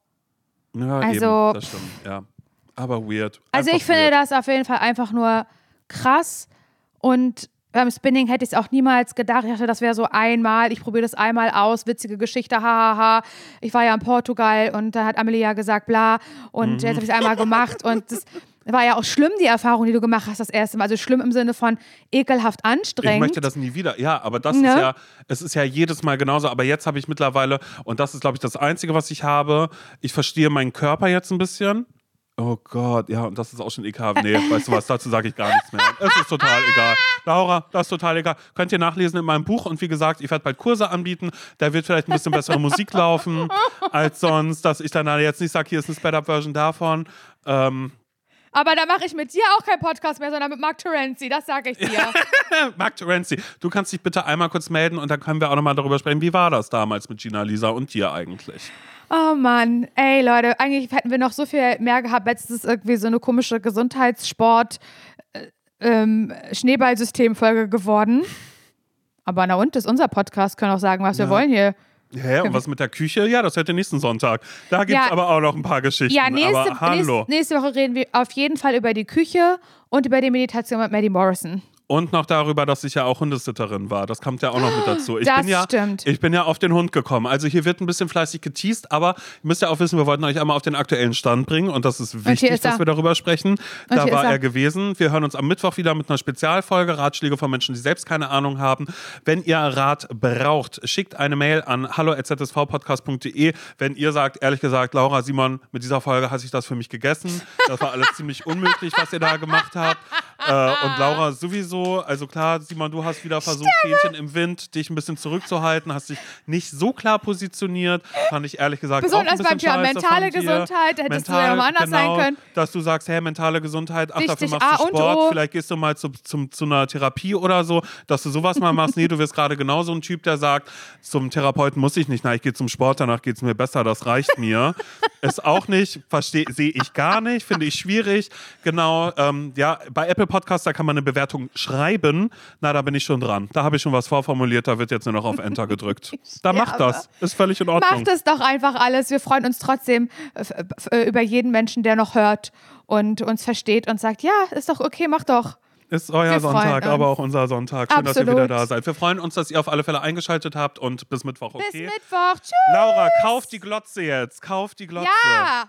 Ja Also- eben, das stimmt, ja. Aber weird. Also Einfach ich finde weird. das auf jeden Fall einfach nur krass und beim Spinning hätte ich es auch niemals gedacht. Ich dachte, das wäre so einmal, ich probiere das einmal aus, witzige Geschichte, hahaha. Ich war ja in Portugal und da hat Amelie ja gesagt, bla. Und jetzt habe ich es einmal gemacht und das war ja auch schlimm, die Erfahrung, die du gemacht hast das erste Mal. Also schlimm im Sinne von ekelhaft Ich anstrengend. möchte das nie wieder. Ja, aber das Ne? ist ja, es ist ja jedes Mal genauso. Aber jetzt habe ich mittlerweile, und das ist, glaube ich, das Einzige, was ich habe, ich verstehe meinen Körper jetzt ein bisschen. Oh Gott, ja, und das ist auch schon ekelhaft. Nee, weißt du was, dazu sage ich gar nichts mehr. Es ist total egal. Laura, das ist total egal. Könnt ihr nachlesen in meinem Buch. Und wie gesagt, ich werde bald Kurse anbieten. Da wird vielleicht ein bisschen bessere Musik laufen als sonst, dass ich dann jetzt nicht sage, hier ist eine Sped-Up-Version davon. Ähm, Aber da mache ich mit dir auch keinen Podcast mehr, sondern mit Mark Terenzi, das sage ich dir. Mark Terenzi, du kannst dich bitte einmal kurz melden und dann können wir auch nochmal darüber sprechen, wie war das damals mit Gina, Lisa und dir eigentlich? Oh Mann, ey Leute, eigentlich hätten wir noch so viel mehr gehabt. Jetzt ist es irgendwie so eine komische Gesundheitssport äh, ähm, Schneeballsystemfolge geworden. Aber na und, das ist unser Podcast, können auch sagen, was wir wollen hier. Hä, und was mit der Küche? Ja, das hört ihr nächsten Sonntag. Da gibt es Ja. aber auch noch ein paar Geschichten. Ja, nächste, nächste, nächste Woche reden wir auf jeden Fall über die Küche und über die Meditation mit Maddie Morrison. Und noch darüber, dass ich ja auch Hundesitterin war. Das kommt ja auch noch mit dazu. Ich Das bin ja, stimmt. Ich bin ja auf den Hund gekommen. Also hier wird ein bisschen fleißig geteased, aber ihr müsst ja auch wissen, wir wollten euch einmal auf den aktuellen Stand bringen und das ist wichtig, ist dass wir darüber sprechen. Da hier war er. er gewesen. Wir hören uns am Mittwoch wieder mit einer Spezialfolge, Ratschläge von Menschen, die selbst keine Ahnung haben. Wenn ihr Rat braucht, schickt eine Mail an hallo.zsvpodcast.de. Wenn ihr sagt, ehrlich gesagt, Laura, Simon, mit dieser Folge hat sich das für mich gegessen. Das war alles ziemlich unmöglich, was ihr da gemacht habt. Äh, und Laura sowieso, also klar, Simon, du hast wieder versucht, Fähnchen im Wind, dich ein bisschen zurückzuhalten, hast dich nicht so klar positioniert. Fand ich ehrlich gesagt Besonders auch ein bisschen beim Thema mentale. Gesundheit, da hättest du ja anders sein genau, können. Dass du sagst, hey, mentale Gesundheit, ach, dafür Wichtig, machst A du und Sport, O. vielleicht gehst du mal zu, zum, zu einer Therapie oder so, dass du sowas mal machst. Nee, du wirst gerade genau so ein Typ, der sagt, zum Therapeuten muss ich nicht, na, ich gehe zum Sport, danach geht es mir besser, das reicht mir. Ist auch nicht, verstehe, sehe ich gar nicht, finde ich schwierig. Genau, ähm, ja, bei Apple Podcast, da kann man eine Bewertung schreiben. Na, da bin ich schon dran. Da habe ich schon was vorformuliert, da wird jetzt nur noch auf Enter gedrückt. Da macht das. Ist völlig in Ordnung. Macht es doch einfach alles. Wir freuen uns trotzdem äh, äh, über jeden Menschen, der noch hört und uns versteht und sagt, ja, ist doch okay, mach doch. Ist euer Wir Sonntag, aber auch unser Sonntag. Schön, dass ihr Absolut. wieder da seid. Wir freuen uns, dass ihr auf alle Fälle eingeschaltet habt und bis Mittwoch, okay? Bis Mittwoch. Tschüss. Laura, kauf die Glotze jetzt. Kauf die Glotze. Ja.